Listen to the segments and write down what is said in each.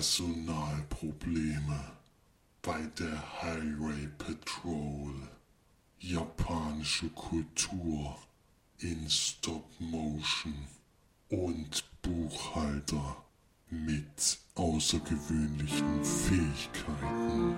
Personalprobleme bei der Highway Patrol. Japanische Kultur in Stop Motion und Buchhalter mit außergewöhnlichen Fähigkeiten.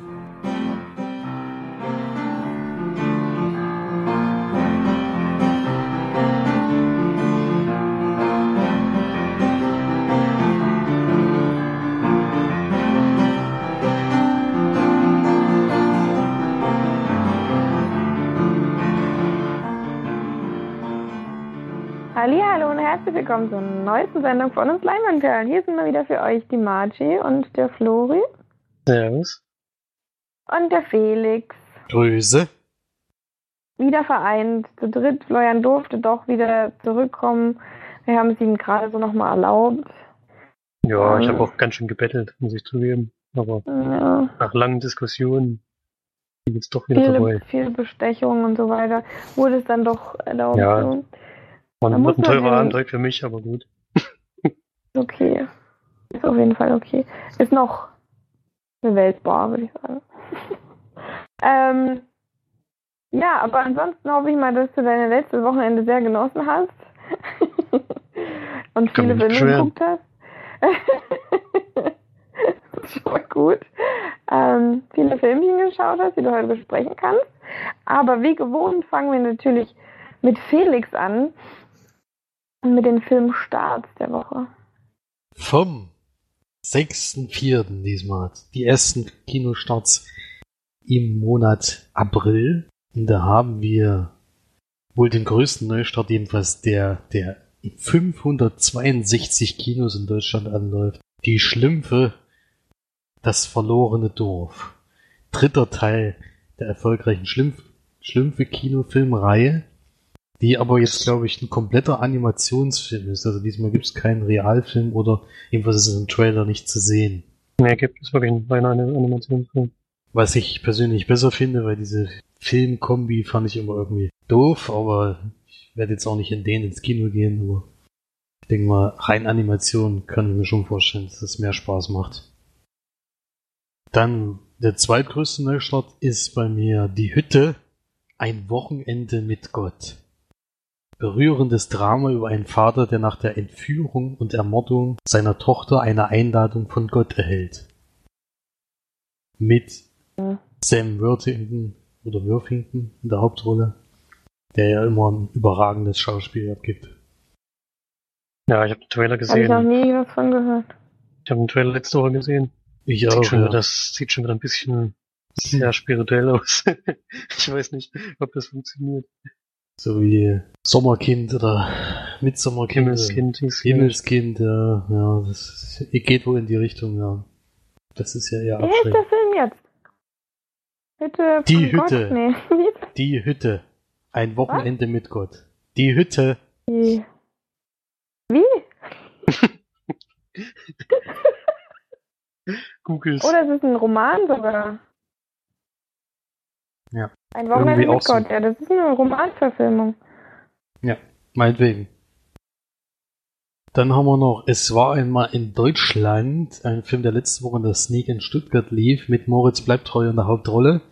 Willkommen zur neuesten Sendung von uns Leinwandperlen. Hier sind wir wieder für euch die Margie und der Flori Servus. und der Felix. Grüße. Wieder vereint, zu dritt. Florian durfte doch wieder zurückkommen. Wir haben es ihm gerade so nochmal erlaubt. Ja, ich Ähm. habe auch ganz schön gebettelt, muss ich zugeben. Aber Ja, nach langen Diskussionen jetzt doch wieder viele, dabei. viele Bestechungen und so weiter. Wurde es dann doch erlaubt. Ja. So. War Da ein, teurer heute für mich, aber gut. Ist okay. Ist auf jeden Fall okay. Ist noch bewältbar, würde ich sagen. ähm, ja, aber ansonsten hoffe ich mal, dass du deine letzte Wochenende sehr genossen hast. Und viele Filme geguckt hast. das ist schon mal gut. Ähm, viele Filmchen geschaut hast, die du heute besprechen kannst. Aber wie gewohnt fangen wir natürlich mit Felix an. Mit den Filmstarts der Woche. Vom 6.4. diesmal. Die ersten Kinostarts im Monat April. Und da haben wir wohl den größten Neustart, jedenfalls der, der in 562 Kinos in Deutschland anläuft. Die Schlümpfe, das verlorene Dorf. Dritter Teil der erfolgreichen Schlümpf Schlümpfe-Kinofilmreihe, die aber jetzt, glaube ich, ein kompletter Animationsfilm ist. Also diesmal gibt es keinen Realfilm oder jedenfalls ist es im Trailer nicht zu sehen. Nee, gibt es wirklich eine reine Animationsfilm. Was ich persönlich besser finde, weil diese Filmkombi fand ich immer irgendwie doof, aber ich werde jetzt auch nicht in den ins Kino gehen, aber ich denke mal, rein Animation kann ich mir schon vorstellen, dass das mehr Spaß macht. Dann der zweitgrößte Neustart ist bei mir Die Hütte, ein Wochenende mit Gott. Berührendes Drama über einen Vater, der nach der Entführung und Ermordung seiner Tochter eine Einladung von Gott erhält. Mit Ja. Sam Worthington oder Worthington in der Hauptrolle, der ja immer ein überragendes Schauspiel abgibt. Ja, ich habe den Trailer Habe ich noch gesehen. nie was von gehört. Ich habe den Trailer letzte Woche gesehen. Ich Sieht auch, schon ja. wieder, das sieht schon wieder ein bisschen sehr spirituell aus. ich weiß nicht, ob das funktioniert. So wie Sommerkind oder Mitsommerkind. Himmelskind Himmelskind, ja, ja, das ist, geht wohl in die Richtung, ja. Das ist ja eher Wie heißt der. Film jetzt? Hütte Die von Gott? Hütte. Nee? Die Hütte. Ein Wochenende mit Gott. Die Hütte. Die- Wie? Googles. Oder ist es ein Roman sogar? Ja. Ein Wochenende mit. Gott, ja, das ist eine Romanverfilmung. Meinetwegen. Dann haben wir noch Es war einmal in Deutschland, ein Film, der letzte Woche in der Sneak in Stuttgart lief, mit Moritz Bleibtreu in der Hauptrolle,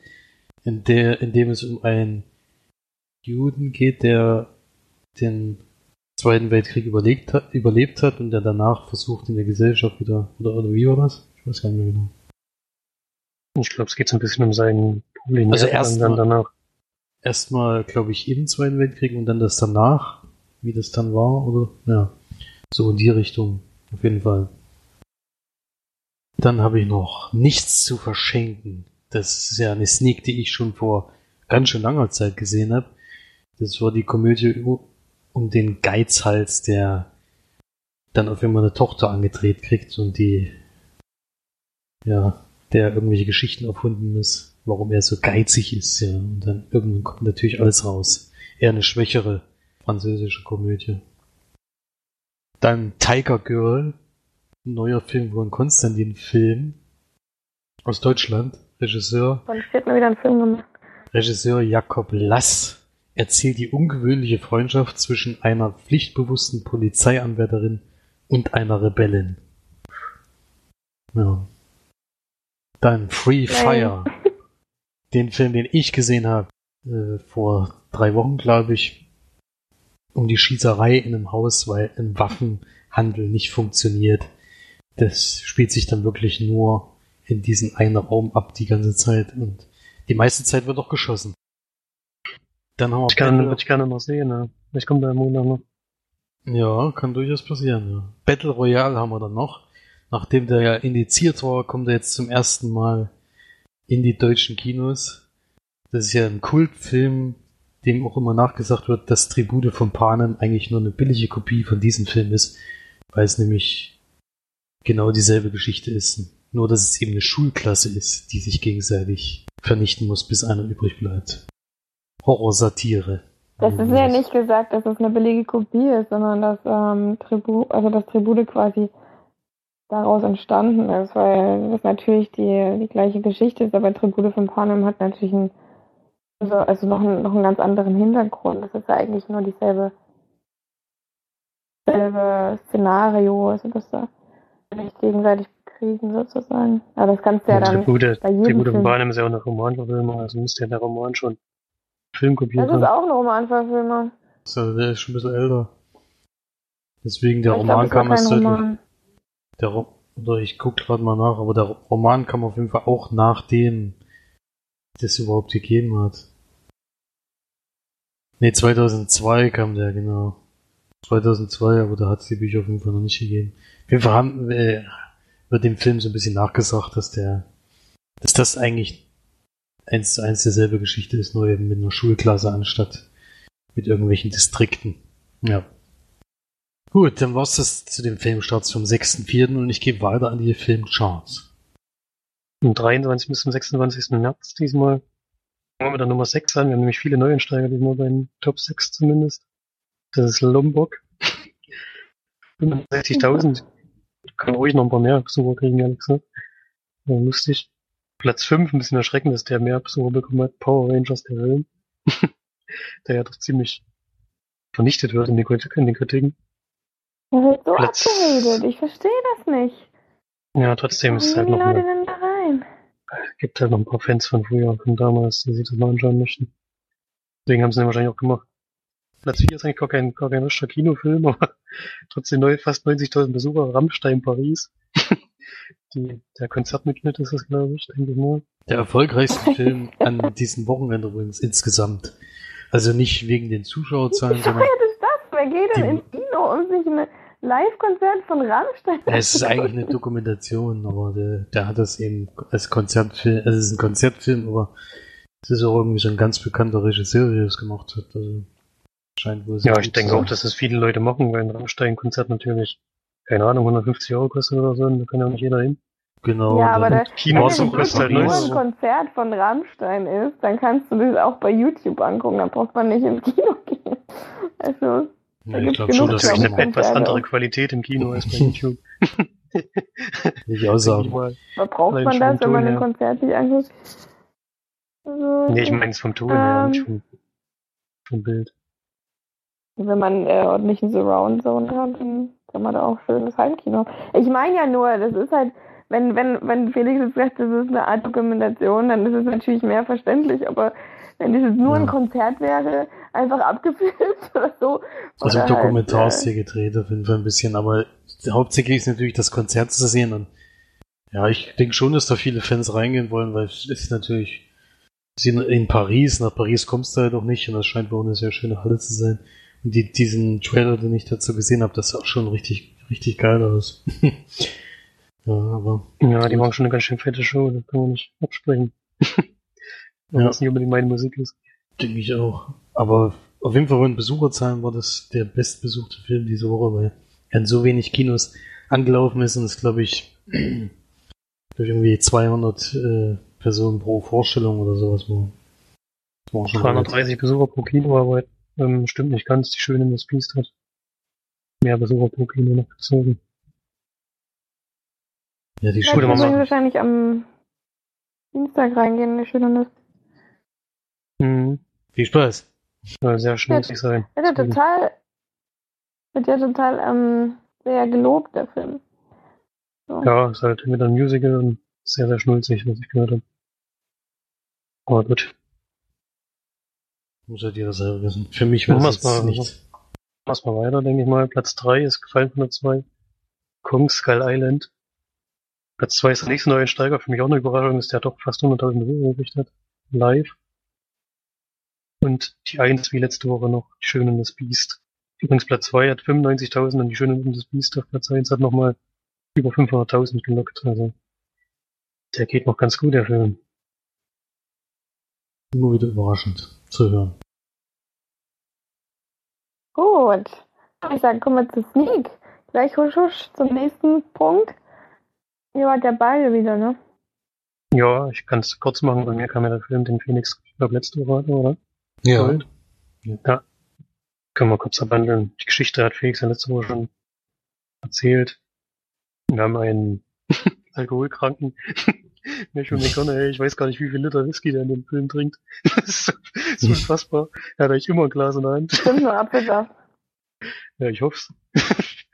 in, der, in dem es um einen Juden geht, der den Zweiten Weltkrieg überlegt hat, überlebt hat und der danach versucht, in der Gesellschaft wieder, oder, oder wie war das? Ich weiß gar nicht mehr genau. Ich glaube, es geht so ein bisschen um seinen Problem. Also Ja, erst dann mal- danach. erstmal, glaube ich, im Zweiten Weltkrieg und dann das danach, wie das dann war, oder? Ja. So in die Richtung, auf jeden Fall. Dann habe ich noch nichts zu verschenken. Das ist ja eine Sneak, die ich schon vor ganz schön langer Zeit gesehen habe. Das war die Komödie um den Geizhals, der dann auf einmal eine Tochter angedreht kriegt und die, ja, der irgendwelche Geschichten erfunden muss, warum er so geizig ist, ja. Und dann irgendwann kommt natürlich alles raus. Eher eine schwächere französische Komödie. Dann Tiger Girl, ein neuer Film von Konstantin Film aus Deutschland. Regisseur Und hat mir wieder einen Film gemacht. Regisseur Jakob Lass erzählt die ungewöhnliche Freundschaft zwischen einer pflichtbewussten Polizeianwärterin und einer Rebellin. Ja. Dann Free Fire. den Film, den ich gesehen habe, äh, vor drei Wochen, glaube ich, um die Schießerei in einem Haus, weil ein Waffenhandel nicht funktioniert. Das spielt sich dann wirklich nur in diesem einen Raum ab die ganze Zeit und die meiste Zeit wird auch geschossen. Dann haben wir ich kann, Battle, ich gerne noch sehen, ja. Ich komme da im Monat noch. Ja, kann durchaus passieren, ja. Battle Royale haben wir dann noch. Nachdem der ja indiziert war, kommt er jetzt zum ersten Mal in die deutschen Kinos. Das ist ja ein Kultfilm, dem auch immer nachgesagt wird, dass Tribute von Panem eigentlich nur eine billige Kopie von diesem Film ist, weil es nämlich genau dieselbe Geschichte ist. Nur, dass es eben eine Schulklasse ist, die sich gegenseitig vernichten muss, bis einer übrig bleibt. Horrorsatire. Das ist ja nicht gesagt, dass es eine billige Kopie ist, sondern dass ähm, Tribut, also das Tribute quasi daraus entstanden ist, weil das natürlich die, die gleiche Geschichte ist, aber Tribute von Panem hat natürlich einen, also, also noch, einen, noch einen ganz anderen Hintergrund. Das ist ja eigentlich nur dieselbe selbe Szenario, also dass da nicht gegenseitig bekriegen sozusagen. Aber das kannst du ja, ja dann Tribute, bei jedem Tribute von Panem ist ja auch eine Romanverfilmung, also müsste ja der Roman schon Film kopiert Das ist auch ein Romanverfilmung. So, der ist schon ein bisschen älter. Deswegen der Roman glaub, kam erst Roman. Der oder ich guck gerade mal nach, aber der Roman kam auf jeden Fall auch nachdem das überhaupt gegeben hat. Ne, 2002 kam der, genau. 2002, aber da hat es die Bücher auf jeden Fall noch nicht gegeben. Auf jeden Fall haben, äh, wird dem Film so ein bisschen nachgesagt, dass der, dass das eigentlich eins zu eins derselbe Geschichte ist, nur eben mit einer Schulklasse anstatt mit irgendwelchen Distrikten. Ja. Gut, dann war's das zu dem Filmstart zum 6.4. und ich gehe weiter an die Filmcharts. Am 23. bis zum 26. März diesmal fangen wir mit der Nummer 6 an. Wir haben nämlich viele Neuensteiger, diesmal bei den Top 6 zumindest. Das ist Lombok. 65.000. Kann ruhig noch ein paar mehr Besucher kriegen, ehrlich gesagt. Ja, lustig. Platz 5, ein bisschen erschreckend, dass der mehr Besucher bekommen hat. Power Rangers der Film. der ja doch ziemlich vernichtet wird in den, in den Kritiken. Er wird so Platz... abgeredet, ich verstehe das nicht. Ja, trotzdem ist es halt noch. Leute denn da rein? Gibt halt noch ein paar Fans von früher, von damals, die sich das mal anschauen möchten. Deswegen haben sie den wahrscheinlich auch gemacht. Platz 4 ist eigentlich gar kein, gar kein richtiger Kinofilm, aber trotzdem neu, fast 90.000 Besucher, Rammstein Paris. Die, der Konzertmitschnitt ist es, glaube ich, denke ich mal. Der erfolgreichste Film an diesem Wochenende übrigens insgesamt. Also nicht wegen den Zuschauerzahlen, Wie sondern. Wie ist das? Wer geht denn ins Kino und sich ein Live-Konzert von Rammstein? Es ist eigentlich eine Dokumentation, aber der, der hat das eben als Konzertfilm, also es ist ein Konzertfilm, aber es ist auch irgendwie so ein ganz bekannter Regisseur, der das gemacht hat. Also scheint wohl Ja, ich denke auch, dass das viele Leute machen, weil ein Rammstein-Konzert natürlich keine Ahnung, 150 Euro kostet oder so, da kann ja auch nicht jeder hin. Genau. Ja, aber da, Kinobesuch kostet halt nur ein Konzert von Rammstein ist, dann kannst du das auch bei YouTube angucken, dann braucht man nicht ins Kino gehen. Also, ja, ich glaube schon, dass es eine etwas andere Qualität im Kino als bei YouTube. ich auch sagen. Aber braucht man das, wenn man ein Konzert sich anguckt? Also, nee, ich meine es vom Ton her, nicht vom, vom Bild. Wenn man äh, ordentlichen Surround Zone hat, dann kann man da auch schönes Heimkino. Ich meine ja nur, das ist halt, wenn, wenn, wenn Felix jetzt sagt, das ist eine Art Dokumentation, dann ist es natürlich mehr verständlich, aber wenn das jetzt nur ja. ein Konzert wäre, einfach abgefilmt oder so. Also oder Dokumentar halt, ist hier gedreht auf jeden Fall ein bisschen, aber hauptsächlich ist natürlich das Konzert zu sehen und ja, ich denke schon, dass da viele Fans reingehen wollen, weil es ist natürlich in Paris, nach Paris kommst du halt auch nicht und das scheint wohl eine sehr schöne Halle zu sein. Und die, diesen Trailer, den ich dazu gesehen habe, das sah auch schon richtig, richtig geil aus. ja, aber. Ja, die machen schon eine ganz schön fette Show, da kann man nicht absprechen. Wenn ja. das nicht unbedingt meine Musik ist. Denke ich auch. Aber auf jeden Fall von Besucherzahlen war das der bestbesuchte Film diese Woche, weil er in so wenig Kinos angelaufen ist und es glaube ich durch irgendwie 200 äh, Personen pro Vorstellung oder sowas war. 330 Besucher pro Kino, aber ähm, stimmt nicht ganz, die Schöne Miss Beast hat mehr Besucher pro Kino noch gezogen. Ja, die Schule ja, muss wahrscheinlich am Dienstag reingehen, die Schöne Miss. Mhm. Viel Spaß. Soll sehr schmutzig ja, sein. Wird ja total, wird ja total ähm, sehr gelobt, der Film. So. Ja, ist halt wieder ein Musical und sehr, sehr schnulzig, was ich gehört habe. Aber gut. Muss ja jeder selber wissen. Für mich wäre jetzt mal. nicht. Mach's mal weiter, denke ich mal. Platz 3 ist gefallen von der 2. Kong Skull Island. Platz 2 ist der nächste neue Steiger. Für mich auch eine Überraschung, dass der doch fast 100.000 Euro gekriegt hat. Live. Und die 1 wie letzte Woche noch. Die Schöne und das Biest. Übrigens Platz 2 hat 95.000 und die Schöne und das Biest auf Platz 1 hat nochmal über 500.000 gelockt. Also der geht noch ganz gut, der Film. Immer wieder überraschend zu hören. Gut. Ich sage, kommen wir zu Sneak. Gleich husch husch zum nächsten Punkt. Ihr wart ja beide wieder, ne? Ja, ich kann es kurz machen. Bei mir kam ja der Film, den Phoenix, ich glaube, letzte Woche, oder? Ja. Gold. Ja. Können wir kurz abhandeln. Die Geschichte hat Felix ja letzte Woche schon erzählt. Wir haben einen Alkoholkranken. Matthew McConaughey, ich weiß gar nicht, wie viel Liter Whisky der in dem Film trinkt. Das ist so, so unfassbar. Er hat eigentlich immer ein Glas in der Hand. Stimmt nur Apfelsaft. Ja, ich hoff's.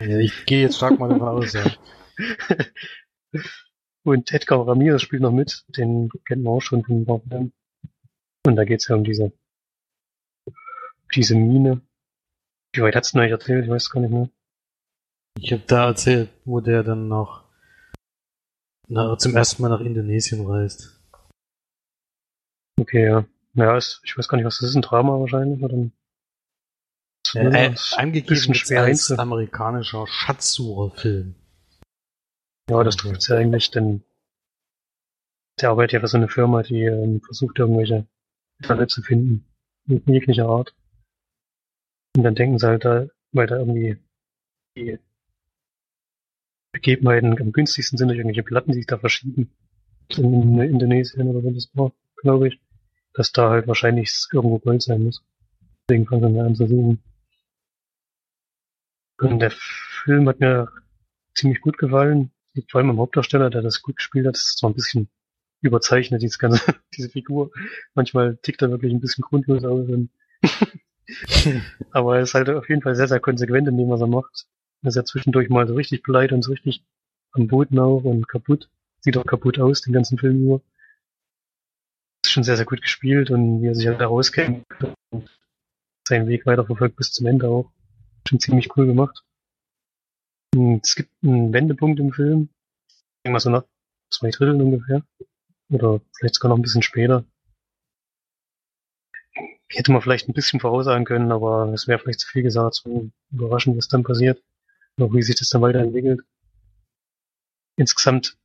ja ich gehe jetzt stark mal davon aus, ja. Und Edgar Ramirez spielt noch mit. Den kennt man auch schon von. Und da geht's ja um diese, diese Mine. Wie weit hat's denn eigentlich erzählt? Ich weiß es gar nicht mehr. Ich habe da erzählt, wo der dann noch na, zum ersten Mal nach Indonesien reist. Okay, ja. Naja, ist, ich weiß gar nicht, was das ist, ein Drama wahrscheinlich, oder ein Äh, äh, angegeben ist als amerikanischer Schatzsucherfilm. Ja, das trifft's ja eigentlich, denn der arbeitet ja für so eine Firma, die ähm, versucht, irgendwelche Fälle zu finden. In jeglicher Art. Und dann denken sie halt da, weil da irgendwie die Begebenheiten am günstigsten sind durch irgendwelche Platten, die sich da verschieben. In Indonesien oder wo das war, glaube ich. Dass da halt wahrscheinlich irgendwo Gold sein muss. Deswegen fangen wir an zu suchen. Und der Film hat mir ziemlich gut gefallen. Vor allem am Hauptdarsteller, der das gut gespielt hat. Das ist zwar ein bisschen überzeichnet, dieses ganze, diese Figur. Manchmal tickt er wirklich ein bisschen grundlos aus. Aber er ist halt auf jeden Fall sehr, sehr konsequent in dem, was er macht. Er ist ja zwischendurch mal so richtig pleite und so richtig am Boden auch und kaputt. Sieht auch kaputt aus, den ganzen Film über. Ist schon sehr, sehr gut gespielt und wie er sich halt da rauskämpft und seinen Weg weiterverfolgt bis zum Ende auch. Schon ziemlich cool gemacht. Und es gibt einen Wendepunkt im Film. Irgendwas so nach zwei Dritteln ungefähr. Oder vielleicht sogar noch ein bisschen später. Hätte man vielleicht ein bisschen voraussagen können, aber es wäre vielleicht zu viel gesagt, so überraschend, was dann passiert. Noch wie sich das dann weiterentwickelt. Insgesamt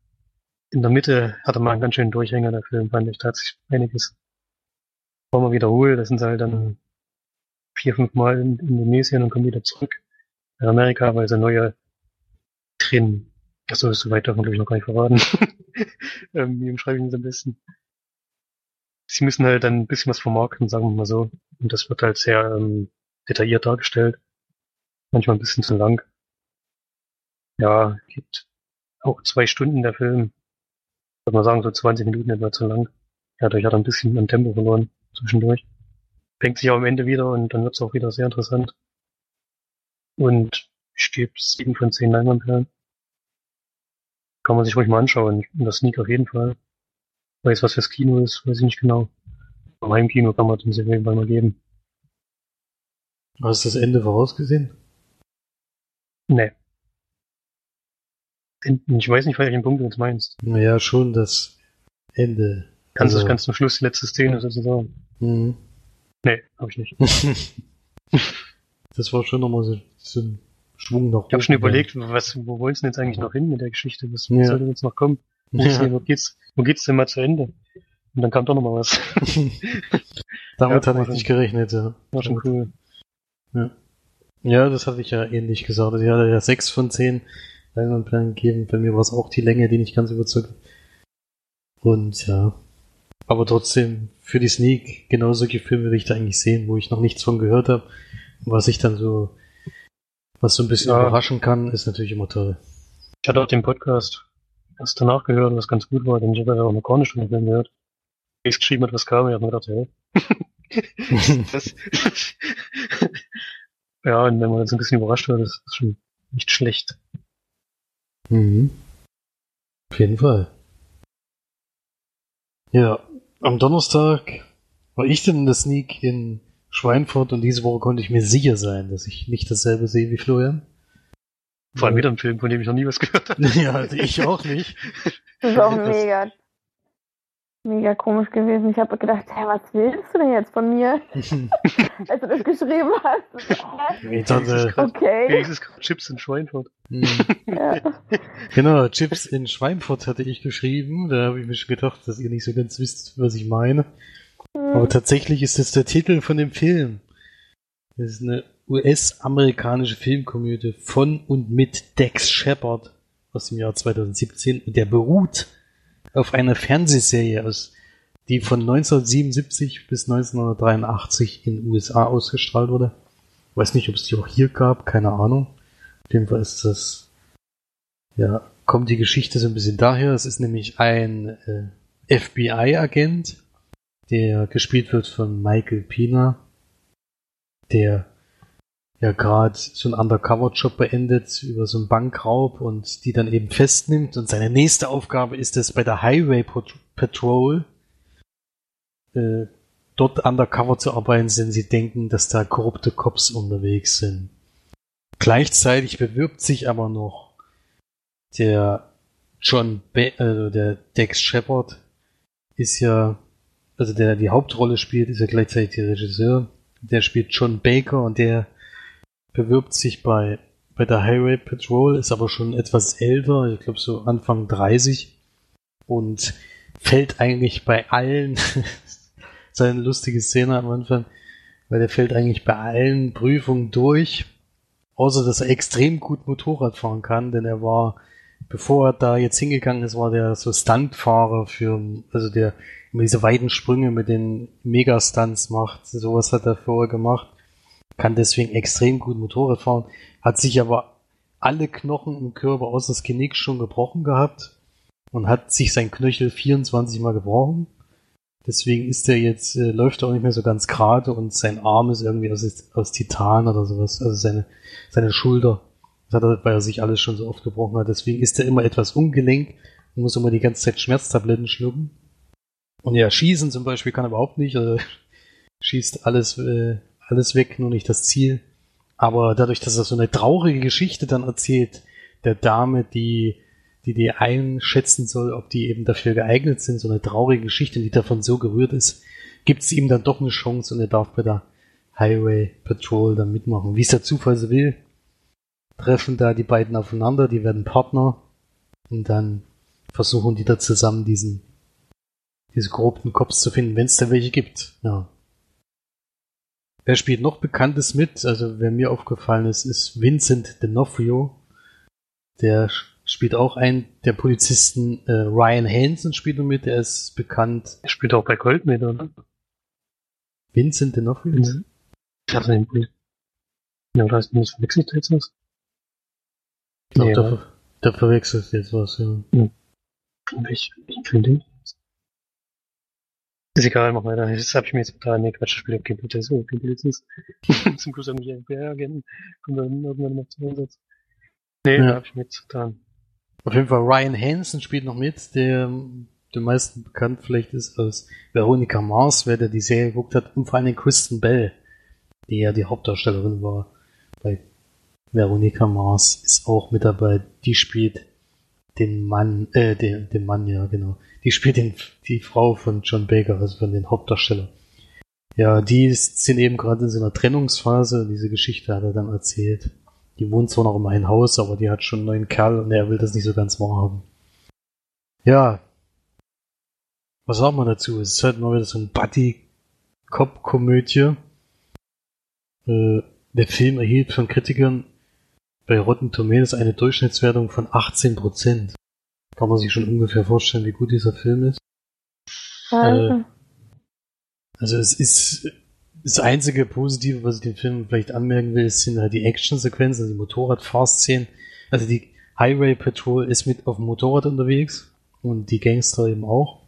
in der Mitte hatte man einen ganz schönen Durchhänger, der Film, fand ich. Da hat sich einiges ein paar Mal wiederholt. Da sind sie halt dann vier, fünf Mal in Indonesien und kommen wieder zurück in Amerika, weil sie neue drin. Achso, so weit davon, glaube ich, noch gar nicht verraten. ähm, wie umschreibe ich das am besten? Sie müssen halt dann ein bisschen was vermarkten, sagen wir mal so. Und das wird halt sehr ähm, detailliert dargestellt. Manchmal ein bisschen zu lang. Ja, gibt auch zwei Stunden der Film. Würde man sagen, so 20 Minuten etwa zu lang. Dadurch hat er ein bisschen an Tempo verloren zwischendurch. Fängt sich auch am Ende wieder und dann wird es auch wieder sehr interessant. Und steht sieben von zehn Leinwandperlen. Kann man sich ruhig mal anschauen. Das Sneak auf jeden Fall. Weiß, was fürs Kino ist, weiß ich nicht genau. Beim Heimkino kann man den auf jeden Fall mal geben. Hast du das Ende vorausgesehen? Nee. Ich weiß nicht, welchen Punkt du jetzt meinst. Naja, schon das Ende. Kannst du Also- ganz zum Schluss die letzte Szene sozusagen? Mhm. Nee, hab ich nicht. das war schon nochmal so, so ein Schwung nach Ich habe schon überlegt, was, wo wollen sie denn jetzt eigentlich noch hin mit der Geschichte? Was Ja. soll denn jetzt noch kommen? Ja. denn- wo geht's, wo geht's denn mal zu Ende? Und dann kam doch noch mal was. Damit Ja, hatte ich nicht gerechnet, ja. War schon cool. Ja, das hatte ich ja ähnlich gesagt. Ich hatte ja sechs von zehn Leinwandperlen gegeben. Bei mir war es auch die Länge, die nicht ganz überzeugt. Und ja. Aber trotzdem, für die Sneak, genau solche Filme will ich da eigentlich sehen, wo ich noch nichts von gehört habe. Was ich dann so, was so ein bisschen Ja. überraschen kann, ist natürlich immer toll. Ich hatte auch den Podcast erst danach gehört, was ganz gut war, denn ich habe ja auch noch gar nicht von dem Film gehört. Es geschrieben hat, was kam, ich habe mir gedacht, hey. das, ja, und wenn man so ein bisschen überrascht wird, das ist schon nicht schlecht. Mhm. Auf jeden Fall. Ja, am Donnerstag war ich denn in der Sneak in Schweinfurt und diese Woche konnte ich mir sicher sein, dass ich nicht dasselbe sehe wie Florian. Vor allem wieder ein Film, von dem ich noch nie was gehört habe. ja, also ich auch nicht. Das ist auch mega, mega komisch gewesen. Ich habe gedacht, hey, was willst du denn jetzt von mir? Als du das geschrieben hast. Ich dachte, okay. Wenigstens Chips in Schweinfurt. hm. Ja. Genau, Chips in Schweinfurt hatte ich geschrieben. Da habe ich mir schon gedacht, dass ihr nicht so ganz wisst, was ich meine. Aber tatsächlich ist das der Titel von dem Film. Das ist eine US-amerikanische Filmkomödie von und mit Dex Shepard aus dem Jahr 2017 und der beruht auf einer Fernsehserie aus, die von 1977 bis 1983 in den USA ausgestrahlt wurde. Weiß nicht, ob es die auch hier gab, keine Ahnung. Auf jeden Fall ist das, ja, kommt die Geschichte so ein bisschen daher. Es ist nämlich ein äh, FBI-Agent, der gespielt wird von Michael Pina, der ja gerade so einen Undercover-Job beendet über so einen Bankraub und die dann eben festnimmt. Und seine nächste Aufgabe ist es, bei der Highway Pat- Patrol äh, dort undercover zu arbeiten, denn sie denken, dass da korrupte Cops unterwegs sind. Gleichzeitig bewirbt sich aber noch der John, Be also der Dex Shepard ist ja, also der die Hauptrolle spielt, ist ja gleichzeitig der Regisseur. Der spielt John Baker und der bewirbt sich bei, bei der Highway Patrol, ist aber schon etwas älter, ich glaube so Anfang 30 und fällt eigentlich bei allen, seine lustige Szene am Anfang, weil der fällt eigentlich bei allen Prüfungen durch, außer dass er extrem gut Motorrad fahren kann, denn er war, bevor er da jetzt hingegangen ist, war der so Stuntfahrer für, also der immer diese weiten Sprünge mit den Megastunts macht, sowas hat er vorher gemacht kann deswegen extrem gut Motorrad fahren, hat sich aber alle Knochen im Körper außer das Genick schon gebrochen gehabt und hat sich sein Knöchel 24 Mal gebrochen. Deswegen ist er jetzt, äh, läuft er auch nicht mehr so ganz gerade und sein Arm ist irgendwie aus, aus Titan oder sowas, also seine, seine Schulter. Das hat er, weil er sich alles schon so oft gebrochen hat. Deswegen ist er immer etwas ungelenk und muss immer die ganze Zeit Schmerztabletten schlucken. Und ja, schießen zum Beispiel kann er überhaupt nicht, also schießt alles, äh, alles weg, nur nicht das Ziel. Aber dadurch, dass er so eine traurige Geschichte dann erzählt, der Dame, die, die die einschätzen soll, ob die eben dafür geeignet sind, so eine traurige Geschichte, die davon so gerührt ist, gibt es ihm dann doch eine Chance und er darf bei der Highway Patrol dann mitmachen. Wie es der Zufall so will, treffen da die beiden aufeinander, die werden Partner und dann versuchen die da zusammen diesen, diese korrupten Cops zu finden, wenn es da welche gibt. Ja. Wer spielt noch Bekanntes mit? Also wer mir aufgefallen ist, ist Vincent D'Onofrio. Der spielt auch einen der Polizisten. Äh, Ryan Hansen spielt noch mit, der ist bekannt. Er spielt auch bei Gold mit, oder? Vincent D'Onofrio? Mhm. Ich hatte den Bild. Ja, oder heißt das verwechselt jetzt was? Ich glaube, Nee, da, da verwechselt jetzt was, ja. Ich, ich finde den. Ist egal, mach weiter. Das habe ich mir jetzt total, nee, Quatsch, das Spiel auf Gameplay ist so, Gameplay ist. Zum Schluss haben die FBI-Agenten, kommen dann irgendwann noch zum Einsatz. Nee, Ja. habe ich mir jetzt total. Auf jeden Fall Ryan Hansen spielt noch mit, der den meisten bekannt vielleicht ist als Veronica Mars, wer der die Serie geguckt hat, und vor allem Kristen Bell, die ja die Hauptdarstellerin war bei Veronica Mars, ist auch mit dabei. Die spielt den Mann, äh, den, den Mann, ja, genau. Die spielt den, die Frau von John Baker, also von den Hauptdarsteller. Ja, die ist, sind eben gerade in so einer Trennungsphase. Diese Geschichte hat er dann erzählt. Die wohnt zwar noch in meinem Haus, aber die hat schon einen neuen Kerl und er will das nicht so ganz wahrhaben. Ja. Was sagen wir dazu? Es ist halt mal wieder so ein Buddy-Cop-Komödie. Äh, der Film erhielt von Kritikern bei Rotten Tomatoes eine Durchschnittswertung von 18%. Kann man sich schon ungefähr vorstellen, wie gut dieser Film ist. Wahnsinn. Also es ist das einzige Positive, was ich dem Film vielleicht anmerken will, sind halt die Action-Sequenzen, also die Motorrad-Fahrszenen. Also die Highway Patrol ist mit auf dem Motorrad unterwegs und die Gangster eben auch.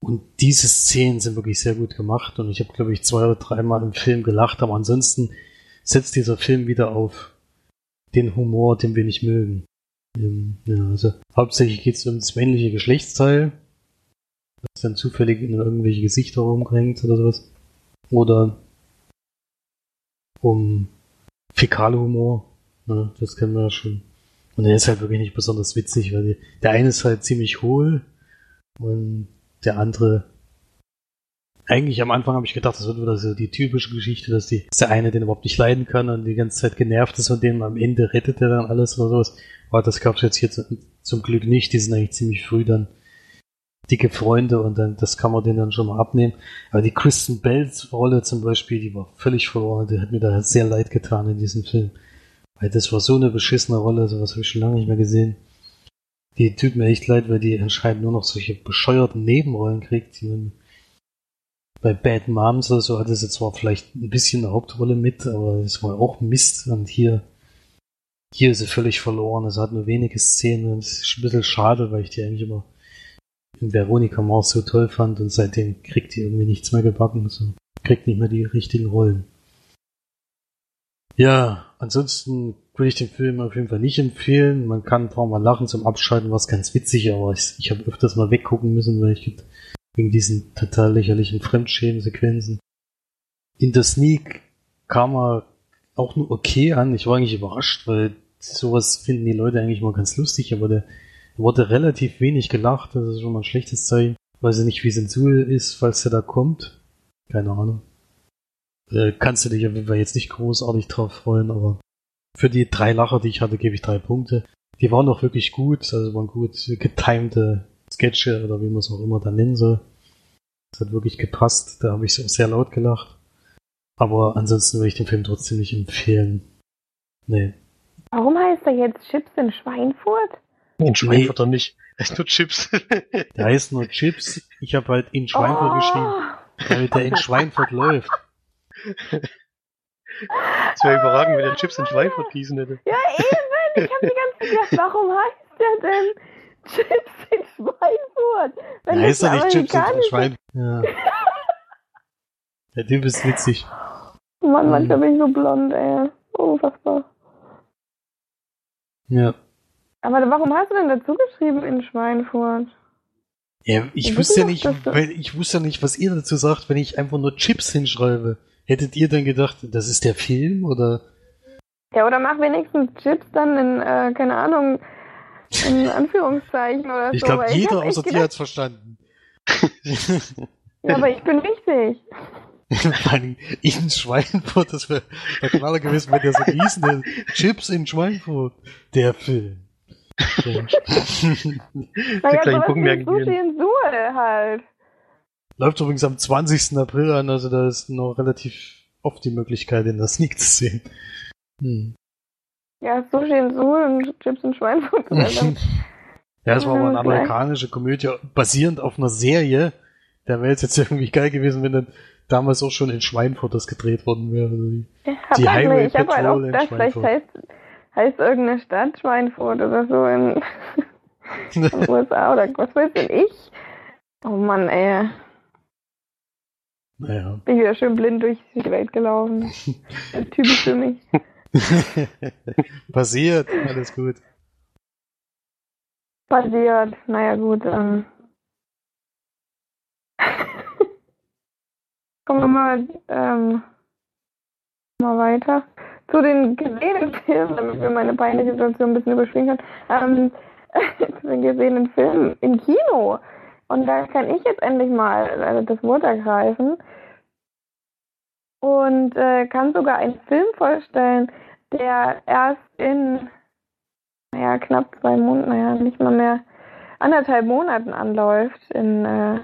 Und diese Szenen sind wirklich sehr gut gemacht und ich habe, glaube ich, zwei oder dreimal im Film gelacht, aber ansonsten setzt dieser Film wieder auf den Humor, den wir nicht mögen. Ähm, ja, also hauptsächlich geht es um das männliche Geschlechtsteil, das dann zufällig in irgendwelche Gesichter rumhängt oder sowas. Oder um Fäkalhumor, ne, das kennen wir ja schon. Und er ist halt wirklich nicht besonders witzig, weil die, der eine ist halt ziemlich hohl und der andere eigentlich am Anfang habe ich gedacht, das wird wieder so die typische Geschichte, dass, die, dass der eine den überhaupt nicht leiden kann und die ganze Zeit genervt ist von dem. Am Ende rettet er dann alles oder sowas. Aber das gab es jetzt hier zum Glück nicht. Die sind eigentlich ziemlich früh dann dicke Freunde und dann das kann man denen dann schon mal abnehmen. Aber die Kristen Bells Rolle zum Beispiel, die war völlig verloren. Die hat mir da sehr leid getan in diesem Film. Weil das war so eine beschissene Rolle, sowas habe ich schon lange nicht mehr gesehen. Die tut mir echt leid, weil die anscheinend nur noch solche bescheuerten Nebenrollen kriegt, die man bei Bad Moms oder so hatte sie zwar vielleicht ein bisschen eine Hauptrolle mit, aber es war auch Mist. Und hier, hier ist sie völlig verloren. Es hat nur wenige Szenen und es ist ein bisschen schade, weil ich die eigentlich immer in Veronica Mars so toll fand und seitdem kriegt die irgendwie nichts mehr gebacken. So. Kriegt nicht mehr die richtigen Rollen. Ja, ansonsten würde ich den Film auf jeden Fall nicht empfehlen. Man kann ein paar Mal lachen zum Abschalten, was ganz witzig, aber ich, ich habe öfters mal weggucken müssen, weil ich wegen diesen total lächerlichen Fremdschämen-Sequenzen. In der Sneak kam er auch nur okay an. Ich war eigentlich überrascht, weil sowas finden die Leute eigentlich mal ganz lustig, aber der wurde relativ wenig gelacht. Das ist schon mal ein schlechtes Zeichen. Weiß ich nicht, wie Sensur ist, falls er da kommt. Keine Ahnung. Äh, kannst du dich auf jetzt nicht großartig drauf freuen, aber für die drei Lacher, die ich hatte, gebe ich drei Punkte. Die waren auch wirklich gut, also waren gut getimte Sketche oder wie man es auch immer dann nennen soll. Das hat wirklich gepasst. Da habe ich auch sehr laut gelacht. Aber ansonsten würde ich den Film trotzdem nicht empfehlen. Nee. Warum heißt er jetzt Chips in Schweinfurt? In Schweinfurt nee. nicht. Er heißt nur Chips. der heißt nur Chips. Ich habe halt in Schweinfurt oh. geschrieben, weil der in Schweinfurt läuft. Das wäre überragend, wenn der Chips in Schweinfurt gießen hätte. Ja, eben. Ich habe die ganze Zeit gedacht, warum heißt der denn Chips in Schweinfurt. Wenn ja, ist doch nicht Chips in Schweinfurt. Ja. Der Typ ist witzig. Mann, manchmal bin ich so blond, ey. Unfassbar. Ja. Aber warum hast du denn dazu geschrieben in Schweinfurt? Ja, ich ich wusste ja nicht, weil ich wusste ja nicht, was ihr dazu sagt, wenn ich einfach nur Chips hinschreibe. Hättet ihr dann gedacht, das ist der Film oder? Ja, oder mach wenigstens Chips dann in, äh, keine Ahnung, in Anführungszeichen oder ich so. Glaub, ich glaube, jeder außer dir hat's verstanden. ja, aber ich bin wichtig. in Schweinfurt, das wäre der Knaller gewesen, wenn der so hieß, der Chips in Schweinfurt, der Film. naja, kleinen Punkt Sushi in Suhl halt. Läuft übrigens am 20. April an, also da ist noch relativ oft die Möglichkeit, in der Sneak zu sehen. Hm. Ja, Sushi in Suhl und Chips in Schweinfurt. ja, es war aber eine amerikanische Komödie, basierend auf einer Serie. Da wäre es jetzt irgendwie geil gewesen, wenn dann damals auch schon in Schweinfurt das gedreht worden wäre. Also die, die Highway ich Patrol halt auch gedacht, vielleicht heißt, heißt irgendeine Stadt Schweinfurt oder so in, in den USA oder was weiß denn ich? Oh Mann, ey. Naja. Bin wieder schön blind durch die Welt gelaufen. Typisch für mich. Passiert, alles gut. Passiert, naja gut. Ähm. Kommen wir mal, ähm, mal weiter. Zu den gesehenen Filmen, damit wir meine peinliche Situation ein bisschen überspringen können. Ähm, zu den gesehenen Filmen im Kino. Und da kann ich jetzt endlich mal äh, das Wort ergreifen und äh, kann sogar einen Film vorstellen, der erst in naja, knapp zwei Monaten, naja, nicht mal mehr anderthalb Monaten anläuft in, äh,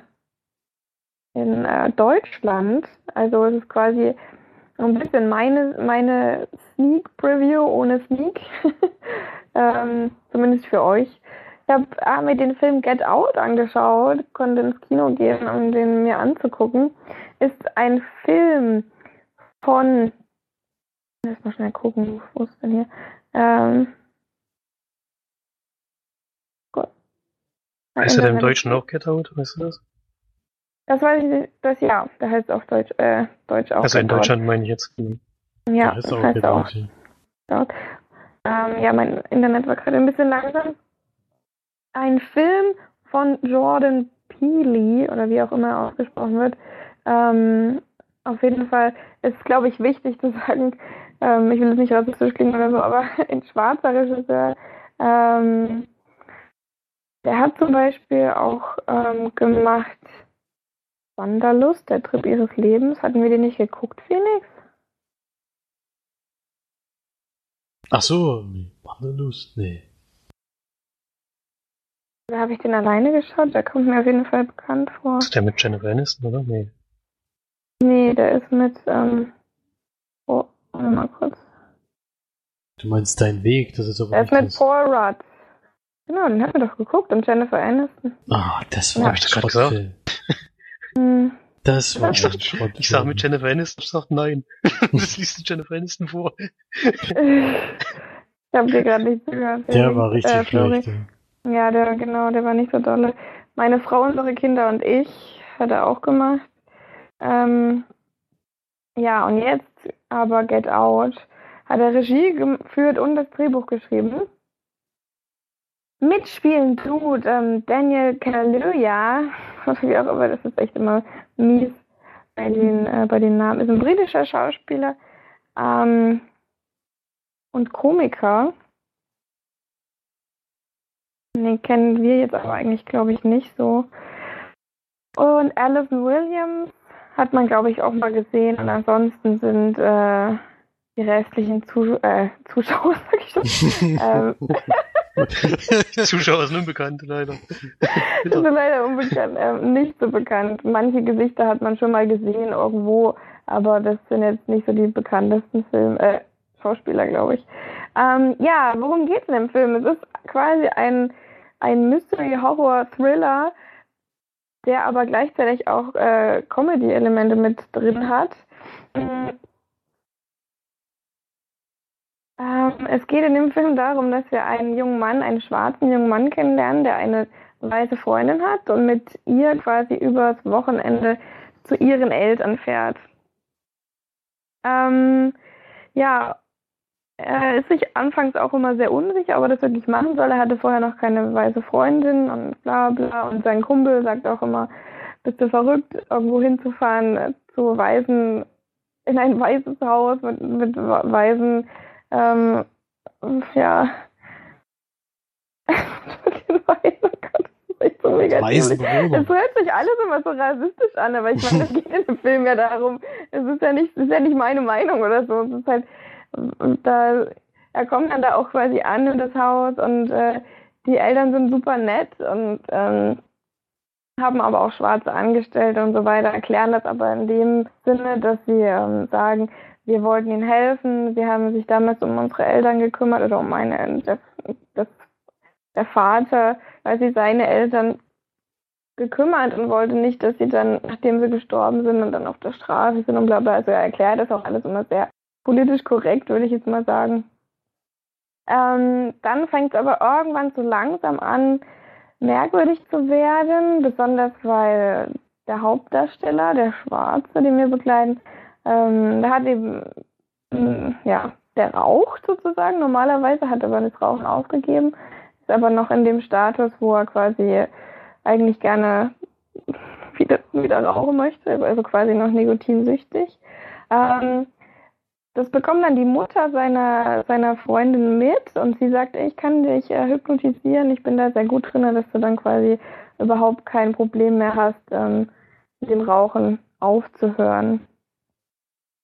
in äh, Deutschland. Also es ist quasi ein bisschen meine, meine Sneak Preview ohne Sneak. ähm, zumindest für euch. Ich habe hab mir den Film Get Out angeschaut, konnte ins Kino gehen, um den mir anzugucken. Ist ein Film von Lass mal schnell gucken, wo ist denn hier? Ähm, Gott. Heißt er denn im Deutschen auch Get Out? Weißt du das? Das weiß ich nicht. Das ja, der heißt auf Deutsch, äh, Deutsch auch. Also in Deutschland meine ich jetzt. Ja, das heißt auch. Get Out. Ähm, ja, mein Internet war gerade ein bisschen langsam. Ein Film von Jordan Peele oder wie auch immer ausgesprochen wird. Ähm, auf jeden Fall ist, glaube ich, wichtig zu sagen, ähm, ich will jetzt nicht rassistisch klingen oder so, aber ein schwarzer Regisseur, ähm, der hat zum Beispiel auch ähm, gemacht Wanderlust, der Trip ihres Lebens. Hatten wir den nicht geguckt, Phoenix? Ach so. Wanderlust, nee. Da habe ich den alleine geschaut, der kommt mir auf jeden Fall bekannt vor. Ist der mit Jennifer Aniston, oder? Nee. Nee, der ist mit, ähm, oh, warte mal kurz. Du meinst dein Weg, das ist aber Der ist mit das. Paul Rudd. Genau, den hatten wir doch geguckt und Jennifer Aniston. Ah, das Ja, war hab ich ein Schrottfilm. Hm. Das war Ich ein Schrottfilm. Ich sag mit Jennifer Aniston, ich sag nein. das liest du Jennifer Aniston vor. ich habe dir gerade nicht zugehört. Der war richtig äh, schlecht. Ja, der, genau, der war nicht so dolle. Meine Frau, unsere Kinder und ich hat er auch gemacht. Ähm, ja, und jetzt aber Get Out hat er Regie geführt und das Drehbuch geschrieben. Mitspielen tut ähm, Daniel Kaluuya, wie auch immer, das ist echt immer mies bei den, äh, bei den Namen, ist ein britischer Schauspieler ähm, und Komiker. Den kennen wir jetzt aber eigentlich, glaube ich, nicht so. Und Alison Williams hat man, glaube ich, auch mal gesehen. Und ansonsten sind äh, die restlichen Zus äh, Zuschauer, sag ich schon, ähm, Zuschauer sind unbekannt, leider. sind leider unbekannt, ähm, nicht so bekannt. Manche Gesichter hat man schon mal gesehen irgendwo, aber das sind jetzt nicht so die bekanntesten Film äh, Schauspieler, glaube ich. Ähm, ja, worum geht's in dem Film? Es ist quasi ein, ein Mystery-Horror-Thriller, der aber gleichzeitig auch äh, Comedy-Elemente mit drin hat. Ähm, es geht in dem Film darum, dass wir einen jungen Mann, einen schwarzen jungen Mann kennenlernen, der eine weiße Freundin hat und mit ihr quasi übers Wochenende zu ihren Eltern fährt. Ähm, ja, er ist sich anfangs auch immer sehr unsicher, ob er das wirklich machen soll. Er hatte vorher noch keine weiße Freundin und bla bla. Und sein Kumpel sagt auch immer, bist du verrückt, irgendwo hinzufahren zu Waisen, in ein weißes Haus mit, mit Waisen, ähm, ja. so mega. Es hört sich alles immer so rassistisch an, aber ich meine, es geht in dem Film ja darum, es ist ja nicht, es ist ja nicht meine Meinung oder so. Es ist halt, und da, er kommt dann da auch quasi an in das Haus und äh, die Eltern sind super nett und ähm, haben aber auch schwarze Angestellte und so weiter, erklären das aber in dem Sinne, dass sie ähm, sagen, wir wollten ihnen helfen, sie haben sich damals um unsere Eltern gekümmert oder um meine, das, das, der Vater, weil sie seine Eltern gekümmert und wollte nicht, dass sie dann, nachdem sie gestorben sind und dann auf der Straße sind und bla bla, also er erklärt das auch alles immer sehr politisch korrekt, würde ich jetzt mal sagen. Ähm, dann fängt es aber irgendwann so langsam an, merkwürdig zu werden, besonders weil der Hauptdarsteller, der Schwarze, den wir begleiten, ähm, der hat eben, mh, ja, der raucht sozusagen. Normalerweise hat er aber das Rauchen aufgegeben, ist aber noch in dem Status, wo er quasi eigentlich gerne wieder, wieder rauchen möchte, also quasi noch nikotinsüchtig. Ähm, das bekommt dann die Mutter seiner, seiner Freundin mit und sie sagt, ich kann dich äh, hypnotisieren, ich bin da sehr gut drin, dass du dann quasi überhaupt kein Problem mehr hast, ähm, mit dem Rauchen aufzuhören.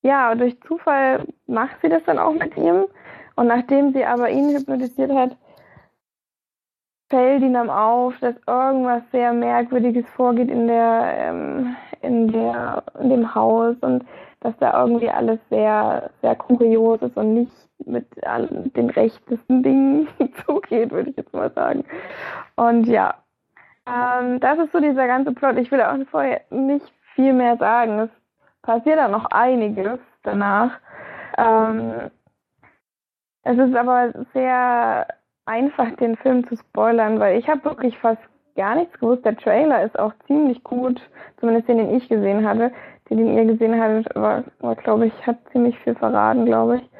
Ja, durch Zufall macht sie das dann auch mit ihm und nachdem sie aber ihn hypnotisiert hat, fällt dann auf, dass irgendwas sehr Merkwürdiges vorgeht in der, ähm, in der, in dem Haus und dass da irgendwie alles sehr, sehr kurios ist und nicht mit den rechtesten Dingen zugeht, würde ich jetzt mal sagen. Und ja, ähm, das ist so dieser ganze Plot. Ich will auch vorher nicht viel mehr sagen. Es passiert da noch einiges danach. Ähm, es ist aber sehr einfach, den Film zu spoilern, weil ich habe wirklich fast gar nichts gewusst. Der Trailer ist auch ziemlich gut, zumindest den, den ich gesehen hatte. Den, den ihr gesehen hattet, war, war glaube ich, hat ziemlich viel verraten, glaube ich.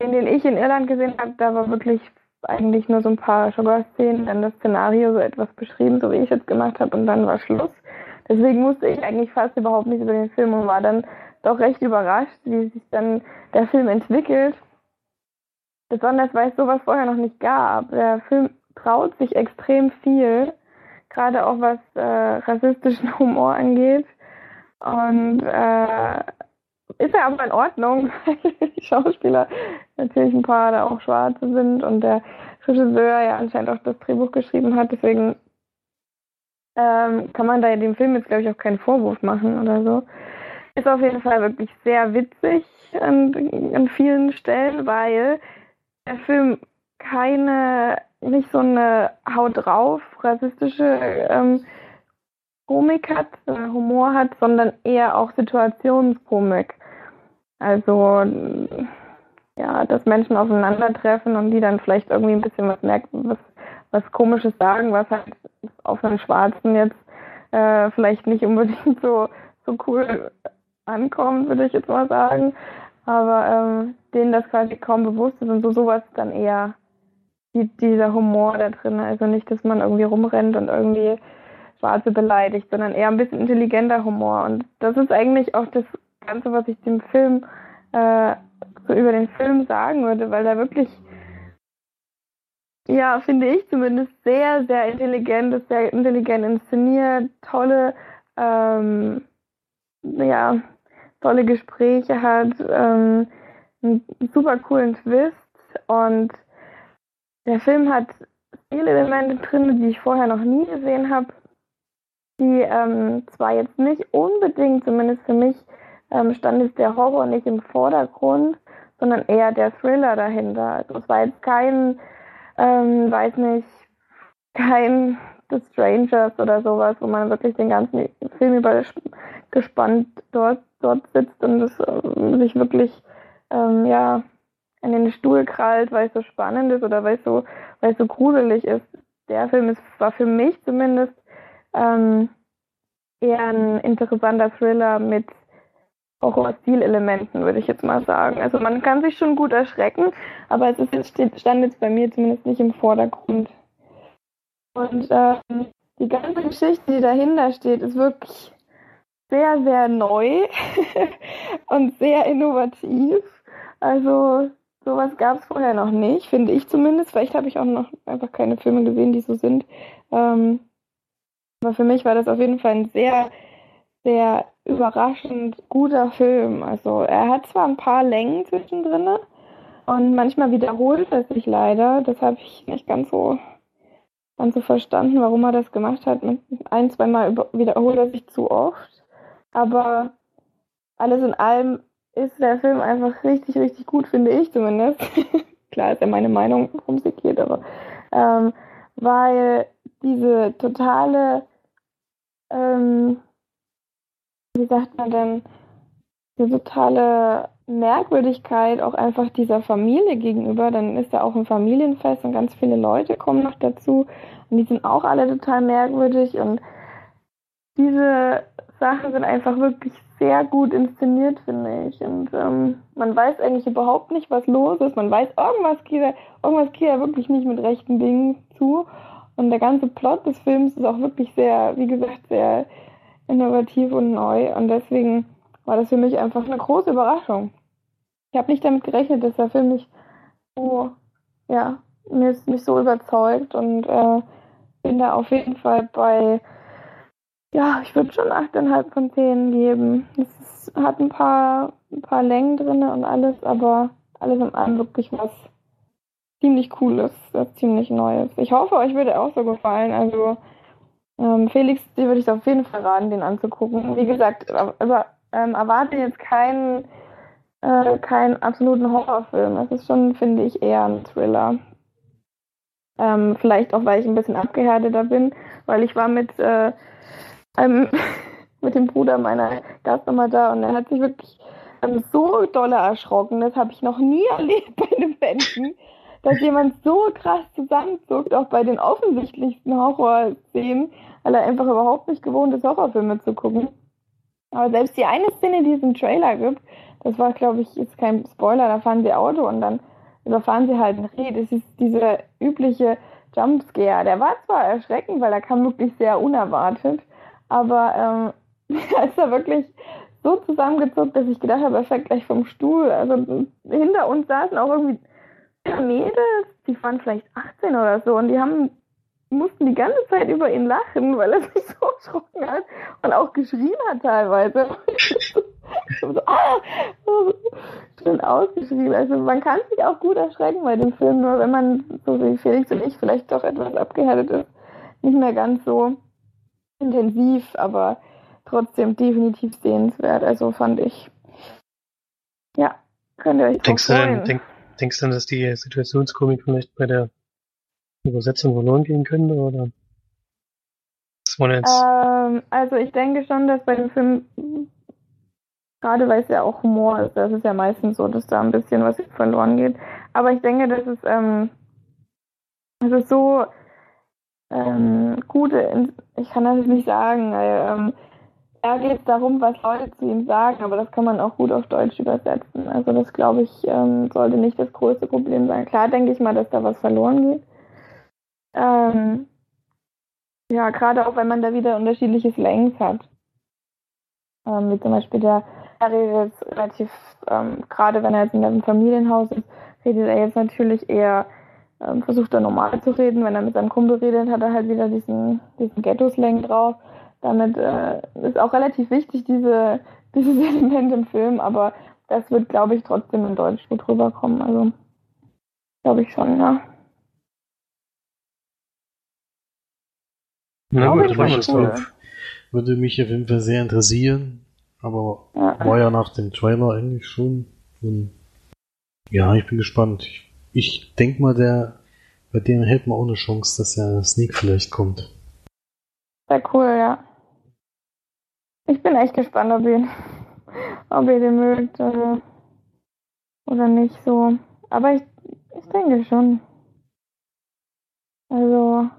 den, den ich in Irland gesehen habe, da war wirklich eigentlich nur so ein paar Sugar-Szenen, dann das Szenario so etwas beschrieben, so wie ich es gemacht habe, und dann war Schluss. Deswegen wusste ich eigentlich fast überhaupt nicht über den Film und war dann doch recht überrascht, wie sich dann der Film entwickelt. Besonders weil es sowas vorher noch nicht gab. Der Film traut sich extrem viel, gerade auch was äh, rassistischen Humor angeht. Und äh, ist ja aber in Ordnung, weil die Schauspieler natürlich ein paar da auch Schwarze sind und der Regisseur ja anscheinend auch das Drehbuch geschrieben hat. Deswegen ähm, kann man da dem Film jetzt, glaube ich, auch keinen Vorwurf machen oder so. Ist auf jeden Fall wirklich sehr witzig an, an vielen Stellen, weil der Film keine, nicht so eine Haut drauf rassistische ähm, Komik hat, äh, Humor hat, sondern eher auch Situationskomik. Also ja, dass Menschen aufeinandertreffen und die dann vielleicht irgendwie ein bisschen was merken, was, was Komisches sagen, was halt auf einen Schwarzen jetzt äh, vielleicht nicht unbedingt so, so cool ankommt, würde ich jetzt mal sagen. Aber ähm, denen das quasi kaum bewusst ist und so sowas dann eher die, dieser Humor da drin. Also nicht, dass man irgendwie rumrennt und irgendwie Schwarze beleidigt, sondern eher ein bisschen intelligenter Humor. Und das ist eigentlich auch das Ganze, was ich dem Film äh, so über den Film sagen würde, weil er wirklich, ja, finde ich zumindest sehr, sehr intelligent ist, sehr intelligent inszeniert, tolle, ähm, ja, tolle Gespräche hat, ähm, einen super coolen Twist und der Film hat viele Elemente drin, die ich vorher noch nie gesehen habe, die ähm, zwar jetzt nicht unbedingt, zumindest für mich, ähm, stand jetzt der Horror nicht im Vordergrund, sondern eher der Thriller dahinter. Also es war jetzt kein, ähm, weiß nicht, kein The Strangers oder sowas, wo man wirklich den ganzen Film über gespannt dort, dort sitzt und es, äh, sich wirklich ähm, ja, an den Stuhl krallt, weil es so spannend ist oder weil es so, weil es so gruselig ist. Der Film ist, war für mich zumindest ähm, eher ein interessanter Thriller mit Horror-Stilelementen, würde ich jetzt mal sagen. Also man kann sich schon gut erschrecken, aber es ist jetzt, stand jetzt bei mir zumindest nicht im Vordergrund. Und ähm, die ganze Geschichte, die dahinter steht, ist wirklich sehr, sehr neu und sehr innovativ. Also sowas gab es vorher noch nicht, finde ich zumindest. Vielleicht habe ich auch noch einfach keine Filme gesehen, die so sind. Ähm, aber für mich war das auf jeden Fall ein sehr, sehr überraschend guter Film. Also er hat zwar ein paar Längen zwischendrin und manchmal wiederholt er sich leider. Das habe ich nicht ganz so, ganz so verstanden, warum er das gemacht hat. Ein, zweimal wiederholt er sich zu oft. Aber alles in allem ist der Film einfach richtig, richtig gut, finde ich zumindest. Klar ist ja meine Meinung, geht, aber ähm, weil diese totale ähm, wie sagt man denn, eine totale Merkwürdigkeit auch einfach dieser Familie gegenüber. Dann ist da auch ein Familienfest und ganz viele Leute kommen noch dazu und die sind auch alle total merkwürdig und diese Sachen sind einfach wirklich sehr gut inszeniert, finde ich. Und ähm, man weiß eigentlich überhaupt nicht, was los ist. Man weiß, irgendwas geht, ja, irgendwas geht wirklich nicht mit rechten Dingen zu. Und der ganze Plot des Films ist auch wirklich sehr, wie gesagt, sehr innovativ und neu. Und deswegen war das für mich einfach eine große Überraschung. Ich habe nicht damit gerechnet, dass der Film mich so, ja, mich, mich so überzeugt und äh, bin da auf jeden Fall bei, ja, ich würde schon 8,5 von 10 geben. Es hat ein paar, ein paar Längen drin und alles, aber alles in allem wirklich was ziemlich Cooles, was ziemlich Neues. Ich hoffe, euch würde auch so gefallen. Also ähm, Felix, dir würde ich auf jeden Fall raten, den anzugucken. Wie gesagt, aber ähm, erwarte jetzt keinen, äh, keinen absoluten Horrorfilm. Es ist schon, finde ich, eher ein Thriller. Ähm, vielleicht auch, weil ich ein bisschen abgehärteter bin, weil ich war mit, äh, ähm, mit dem Bruder meiner Gastnummer da und er hat sich wirklich ähm, so dolle erschrocken. Das habe ich noch nie erlebt bei einem Menschen dass jemand so krass zusammenzuckt, auch bei den offensichtlichsten Horrorszenen, weil er einfach überhaupt nicht gewohnt ist, Horrorfilme zu gucken. Aber selbst die eine Szene, die es im Trailer gibt, das war, glaube ich, jetzt kein Spoiler, da fahren sie Auto und dann überfahren sie halt ein Reh. Das ist dieser übliche Jumpscare. Der war zwar erschreckend, weil er kam wirklich sehr unerwartet, aber ähm, er ist da wirklich so zusammengezuckt, dass ich gedacht habe, er fällt gleich vom Stuhl. Also hinter uns saßen auch irgendwie Mädels, die waren vielleicht 18 oder so und die haben mussten die ganze Zeit über ihn lachen, weil er sich so erschrocken hat und auch geschrien hat teilweise. so, ah! Schön ausgeschrieben. Also man kann sich auch gut erschrecken bei dem Film, nur wenn man, so wie Felix und ich, vielleicht doch etwas abgehärtet ist, nicht mehr ganz so intensiv, aber trotzdem definitiv sehenswert. Also fand ich. Ja, könnt ihr euch denkst freuen. Denk, denkst du, dass die Situationskomik vielleicht bei der Übersetzung verloren gehen könnte? Oder? Ähm, also ich denke schon, dass bei dem Film, gerade weil es ja auch Humor ist, das ist ja meistens so, dass da ein bisschen was verloren geht. Aber ich denke, dass es, ähm, es ist so ähm, gut, ich kann das nicht sagen, weil, ähm, da geht es darum, was Leute zu ihm sagen, aber das kann man auch gut auf Deutsch übersetzen. Also das, glaube ich, ähm, sollte nicht das größte Problem sein. Klar denke ich mal, dass da was verloren geht. Ähm, ja, gerade auch wenn man da wieder unterschiedliche Slangs hat. Ähm, wie zum Beispiel der, er redet relativ, ähm, gerade wenn er jetzt in einem Familienhaus ist, redet er jetzt natürlich eher, ähm, versucht er normal zu reden. Wenn er mit seinem Kumpel redet, hat er halt wieder diesen, diesen Ghetto-Slang drauf. Damit äh, ist auch relativ wichtig, diese, dieses Element im Film, aber das wird, glaube ich, trotzdem in Deutsch gut rüberkommen. Also, glaube ich schon, ja. Na gut, ich mich cool. Würde mich auf jeden Fall sehr interessieren, aber ja. war ja nach dem Trailer eigentlich schon. Und ja, ich bin gespannt. Ich, ich denke mal, der, bei dem hält man auch eine Chance, dass ja Sneak vielleicht kommt. Sehr cool, ja. Ich bin echt gespannt, ob ihr, ob ihr den mögt oder, oder nicht so. Aber ich, ich denke schon. Also,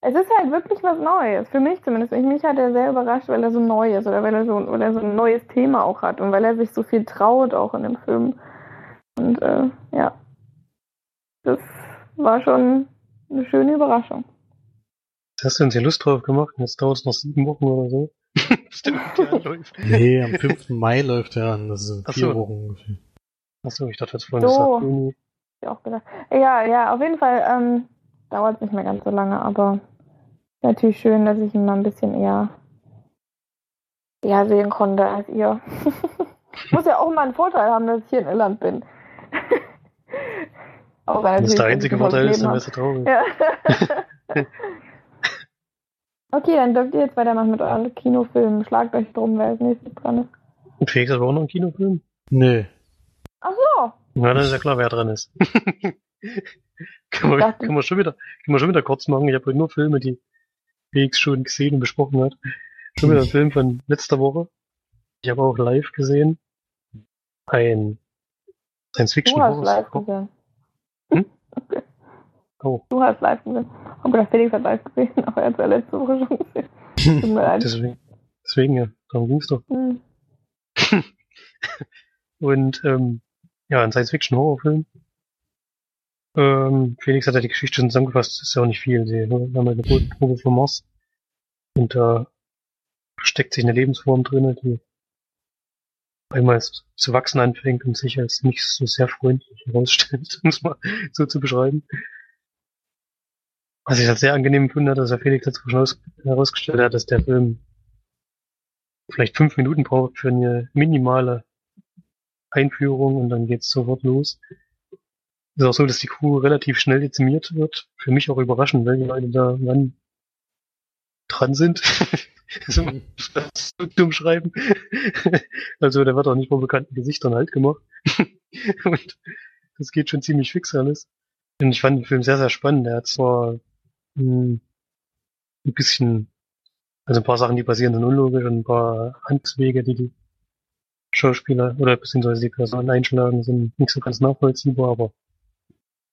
es ist halt wirklich was Neues. Für mich zumindest. Mich hat er sehr überrascht, weil er so neu ist oder weil er so, weil er so ein neues Thema auch hat und weil er sich so viel traut auch in dem Film. Und äh, ja, das war schon eine schöne Überraschung. Hast du uns ja Lust drauf gemacht? Jetzt dauert es noch sieben Wochen oder so. Stimmt, der läuft. Nee, am 5. Mai läuft er an. Das sind vier so. Wochen ungefähr. Achso, ich dachte jetzt vorhin, so. das Juni. Ja, auch gedacht. Ja, ja, auf jeden Fall. Ähm, dauert nicht mehr ganz so lange, aber natürlich schön, dass ich ihn mal ein bisschen eher, eher sehen konnte als ihr. Muss ja auch mal einen Vorteil haben, dass ich hier in Irland bin. auch wenn das der einzige Vorteil ist, dann wärst du traurig. Ja. Okay, dann dürft ihr jetzt weitermachen mit euren Kinofilmen. Schlagt euch drum, wer als nächstes dran ist. Und Felix hat auch noch einen Kinofilm? Nö. Ach so. Na, dann ist ja klar, wer dran ist. Kann man, kann, man schon wieder, kann man schon wieder kurz machen. Ich habe nur Filme, die Felix schon gesehen und besprochen hat. Schon wieder ein Film von letzter Woche. Ich habe auch live gesehen. Ein Science Fiction Du hast live gesehen. Hm? Okay. Oh. Du hast live gesehen. Oh Gott, Felix hat live gesehen, aber er hat ja letzte Woche schon gesehen. Tut mir leid. Deswegen, deswegen ja, darum ging's doch. Hm. und ähm, ja, ein Science Fiction Horrorfilm ähm, Felix hat ja die Geschichte schon zusammengefasst, das ist ja auch nicht viel. Sie haben eine Probe vom Mars und da steckt sich eine Lebensform drin, die einmal zu wachsen anfängt und sich als nicht so sehr freundlich herausstellt, um es mal so zu beschreiben. Was ich als sehr angenehm hat, dass er Felix dazu schon herausgestellt hat, dass der Film vielleicht fünf Minuten braucht für eine minimale Einführung und dann geht's sofort los ist auch so, dass die Crew relativ schnell dezimiert wird. Für mich auch überraschend, welche Leute da wann dran sind. so dumm schreiben. also der wird auch nicht vor bekannten Gesichtern halt gemacht. Und das geht schon ziemlich fix alles. Und ich fand den Film sehr, sehr spannend. Er hat zwar ein bisschen, also ein paar Sachen, die passieren, sind unlogisch und ein paar Handwege, die die Schauspieler oder beziehungsweise die Personen einschlagen, sind nicht so ganz nachvollziehbar, aber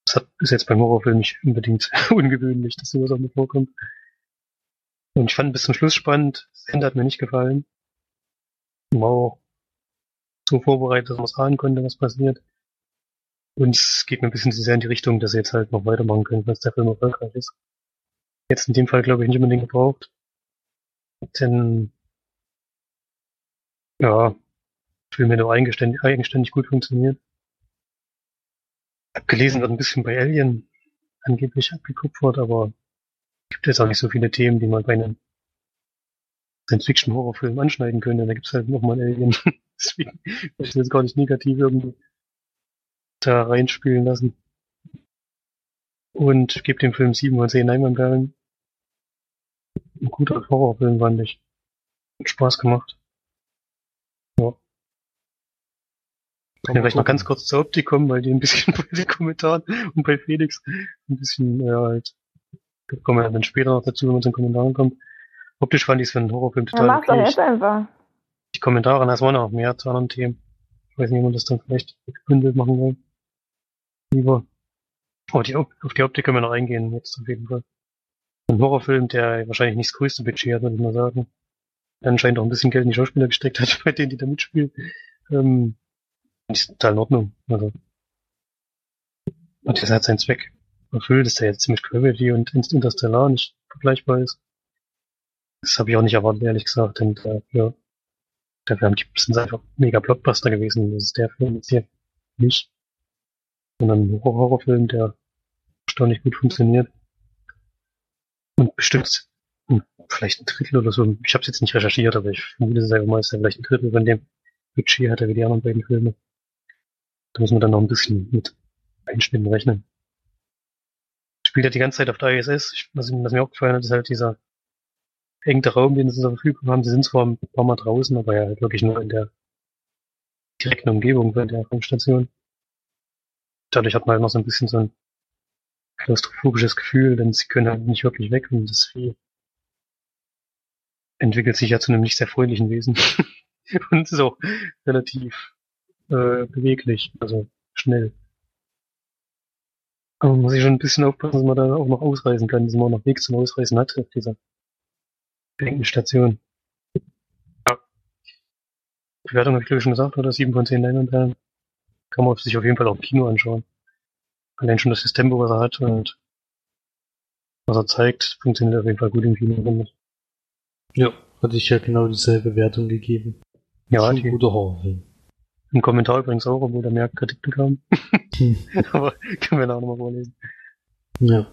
das hat, ist jetzt beim Horrorfilm nicht unbedingt ungewöhnlich, dass sowas auch mal vorkommt. Und ich fand bis zum Schluss spannend. Das Ende hat mir nicht gefallen. Wow. so vorbereitet, dass man es ahnen konnte, was passiert. Und es geht mir ein bisschen zu sehr in die Richtung, dass sie jetzt halt noch weitermachen können, dass der Film erfolgreich ist. Jetzt in dem Fall, glaube ich, nicht unbedingt gebraucht. Denn, ja, Film hätte auch eigenständig, eigenständig gut funktioniert. Abgelesen wird ein bisschen bei Alien angeblich abgekupfert, aber gibt jetzt auch nicht so viele Themen, die man bei einem Science-Fiction-Horrorfilm anschneiden könnte. Da gibt's halt nochmal Alien. Deswegen möchte ich das gar nicht negativ irgendwie da reinspielen lassen. Und gebe dem Film 7 von 10 Leinwandperlen. Ein guter Horrorfilm, fand ich. Hat Spaß gemacht. Ja. Kann ja vielleicht noch ganz kurz zur Optik kommen, weil die ein bisschen bei den Kommentaren und bei Felix ein bisschen, ja, halt, da kommen wir dann später noch dazu, wenn man zu den Kommentaren kommt. Optisch fand ich es für einen Horrorfilm total ja, mach's okay. doch jetzt einfach. Die Kommentare, das waren noch mehr zu anderen Themen. Ich weiß nicht, ob man das dann vielleicht gebündelt machen will. Lieber. Aber die, auf die Optik können wir noch eingehen, jetzt auf jeden Fall. Ein Horrorfilm, der wahrscheinlich nicht das größte Budget hat, würde ich mal sagen. Anscheinend auch ein bisschen Geld in die Schauspieler gesteckt hat, bei denen, die da mitspielen. Ähm, ist total in Ordnung. Also. Und das hat seinen Zweck erfüllt, dass der jetzt mit Gravity und Interstellar nicht vergleichbar ist. Das habe ich auch nicht erwartet, ehrlich gesagt. Und äh, ja, dafür haben die sind einfach mega Blockbuster gewesen. Das ist der Film jetzt hier nicht. Sondern Horrorfilm, der erstaunlich gut funktioniert. Und bestimmt hm, vielleicht ein Drittel oder so. Ich habe es jetzt nicht recherchiert, aber ich vermute es einfach mal, dass er vielleicht ein Drittel von dem Budget hat er wie die anderen beiden Filme. Da muss man dann noch ein bisschen mit Einschnitten rechnen. Spielt ja die ganze Zeit auf der ISS. Ich, was, was mir auch gefallen hat, ist halt dieser engte Raum, den sie zur Verfügung haben. Sie sind zwar ein paar Mal draußen, aber ja halt wirklich nur in der direkten Umgebung von der Raumstation. Dadurch hat man halt noch so ein bisschen so ein klaustrophobisches Gefühl, denn sie können halt nicht wirklich weg und das Vieh entwickelt sich ja zu einem nicht sehr freundlichen Wesen. und auch relativ äh, beweglich, also schnell. Aber man muss sich schon ein bisschen aufpassen, dass man da auch noch ausreisen kann, dass man auch noch Weg zum Ausreisen hat auf dieser Station. Ja. Bewertung habe ich glaube ich schon gesagt, oder? 7 von 10 Leinwandperlen. Kann man sich auf jeden Fall auch im Kino anschauen. Allein schon das Tempo, was er hat und was er zeigt, funktioniert auf jeden Fall gut im Kino. Ja, hatte ich ja genau dieselbe Wertung gegeben. Ja, Schon die, ein guter Horrorfilm. im Kommentar übrigens auch, obwohl da mehr Kritik bekam. Aber können wir da auch nochmal vorlesen. Ja.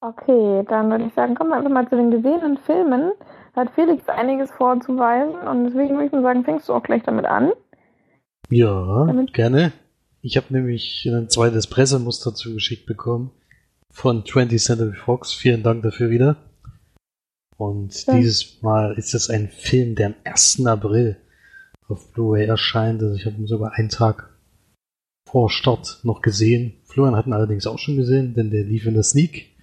Okay, dann würde ich sagen, kommen wir einfach mal zu den gesehenen Filmen. Da hat Felix einiges vorzuweisen und deswegen würde ich mal sagen, fängst du auch gleich damit an. Ja, Damit- gerne. Ich habe nämlich ein zweites Pressemuster zugeschickt bekommen von 20th Century Fox. Vielen Dank dafür wieder. Und Ja. dieses Mal ist es ein Film, der am 1. April auf Blu-ray erscheint. Also ich habe ihn sogar einen Tag vor Start noch gesehen. Florian hat ihn allerdings auch schon gesehen, denn der lief in der Sneak.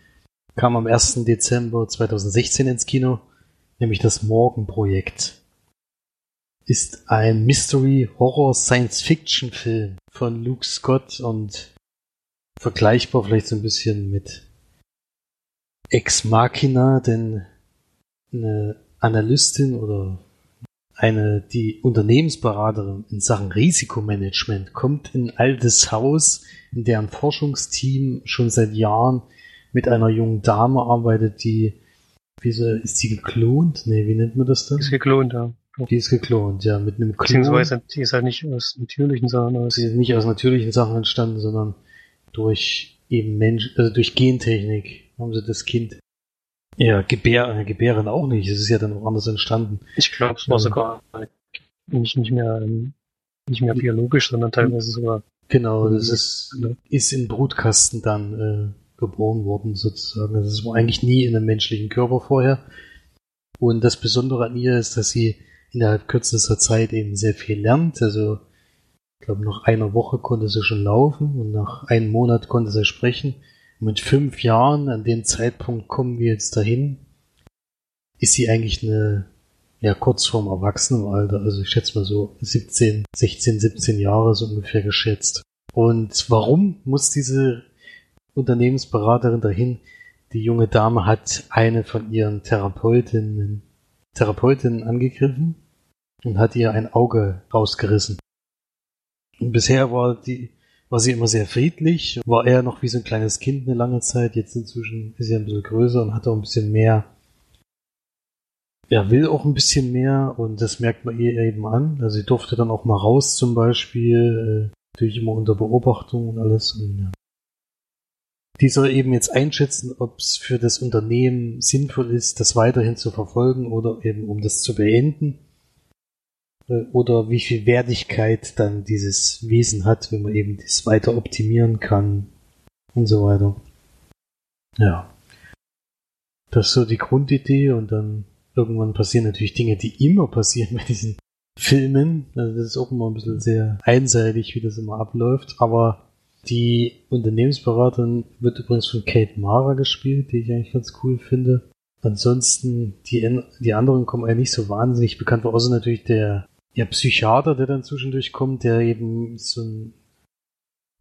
Kam am 1. Dezember 2016 ins Kino, nämlich das Morgenprojekt ist ein Mystery Horror Science Fiction Film von Luke Scott und vergleichbar vielleicht so ein bisschen mit Ex Machina, denn eine Analystin oder eine, die Unternehmensberaterin in Sachen Risikomanagement kommt in ein altes Haus, in deren Forschungsteam schon seit Jahren mit einer jungen Dame arbeitet, die, wie so, ist die geklont? Nee, wie nennt man das dann? Ist geklont, ja. Die ist geklont, ja, mit einem Klon. Beziehungsweise, die ist halt nicht aus natürlichen, sondern aus Sie ist nicht aus natürlichen Sachen entstanden, sondern durch eben Mensch, also durch Gentechnik haben sie das Kind. Ja, Gebär, Gebären auch nicht. Es ist ja dann auch anders entstanden. Ich glaube, es war Ja. sogar nicht, nicht mehr ähm, nicht mehr biologisch, sondern teilweise sogar. Genau, das ist, ist im Brutkasten dann äh, geboren worden, sozusagen. Also es war eigentlich nie in einem menschlichen Körper vorher. Und das Besondere an ihr ist, dass sie innerhalb kürzester Zeit eben sehr viel lernt. Also, ich glaube, nach einer Woche konnte sie schon laufen und nach einem Monat konnte sie sprechen. Mit fünf Jahren, an dem Zeitpunkt kommen wir jetzt dahin, ist sie eigentlich eine, ja, kurz vorm Erwachsenenalter. Also ich schätze mal so 17, 16, 17 Jahre so ungefähr geschätzt. Und warum muss diese Unternehmensberaterin dahin? Die junge Dame hat eine von ihren Therapeutinnen, Therapeutinnen angegriffen und hat ihr ein Auge rausgerissen. bisher war die, war sie immer sehr friedlich, war eher noch wie so ein kleines Kind eine lange Zeit, jetzt inzwischen ist sie ein bisschen größer und hat auch ein bisschen mehr, er will auch ein bisschen mehr und das merkt man ihr eben an. Also sie durfte dann auch mal raus zum Beispiel, äh, natürlich immer unter Beobachtung und alles. Und, ja. Die soll eben jetzt einschätzen, ob es für das Unternehmen sinnvoll ist, das weiterhin zu verfolgen oder eben um das zu beenden. Äh, oder wie viel Wertigkeit dann dieses Wesen hat, wenn man eben das weiter optimieren kann und so weiter. Ja. Das ist so die Grundidee und dann irgendwann passieren natürlich Dinge, die immer passieren bei diesen Filmen. Also das ist auch immer ein bisschen sehr einseitig, wie das immer abläuft. Aber die Unternehmensberaterin wird übrigens von Kate Mara gespielt, die ich eigentlich ganz cool finde. Ansonsten, die, die anderen kommen eigentlich nicht so wahnsinnig bekannt vor, außer natürlich der, der Psychiater, der dann zwischendurch kommt, der eben so ein,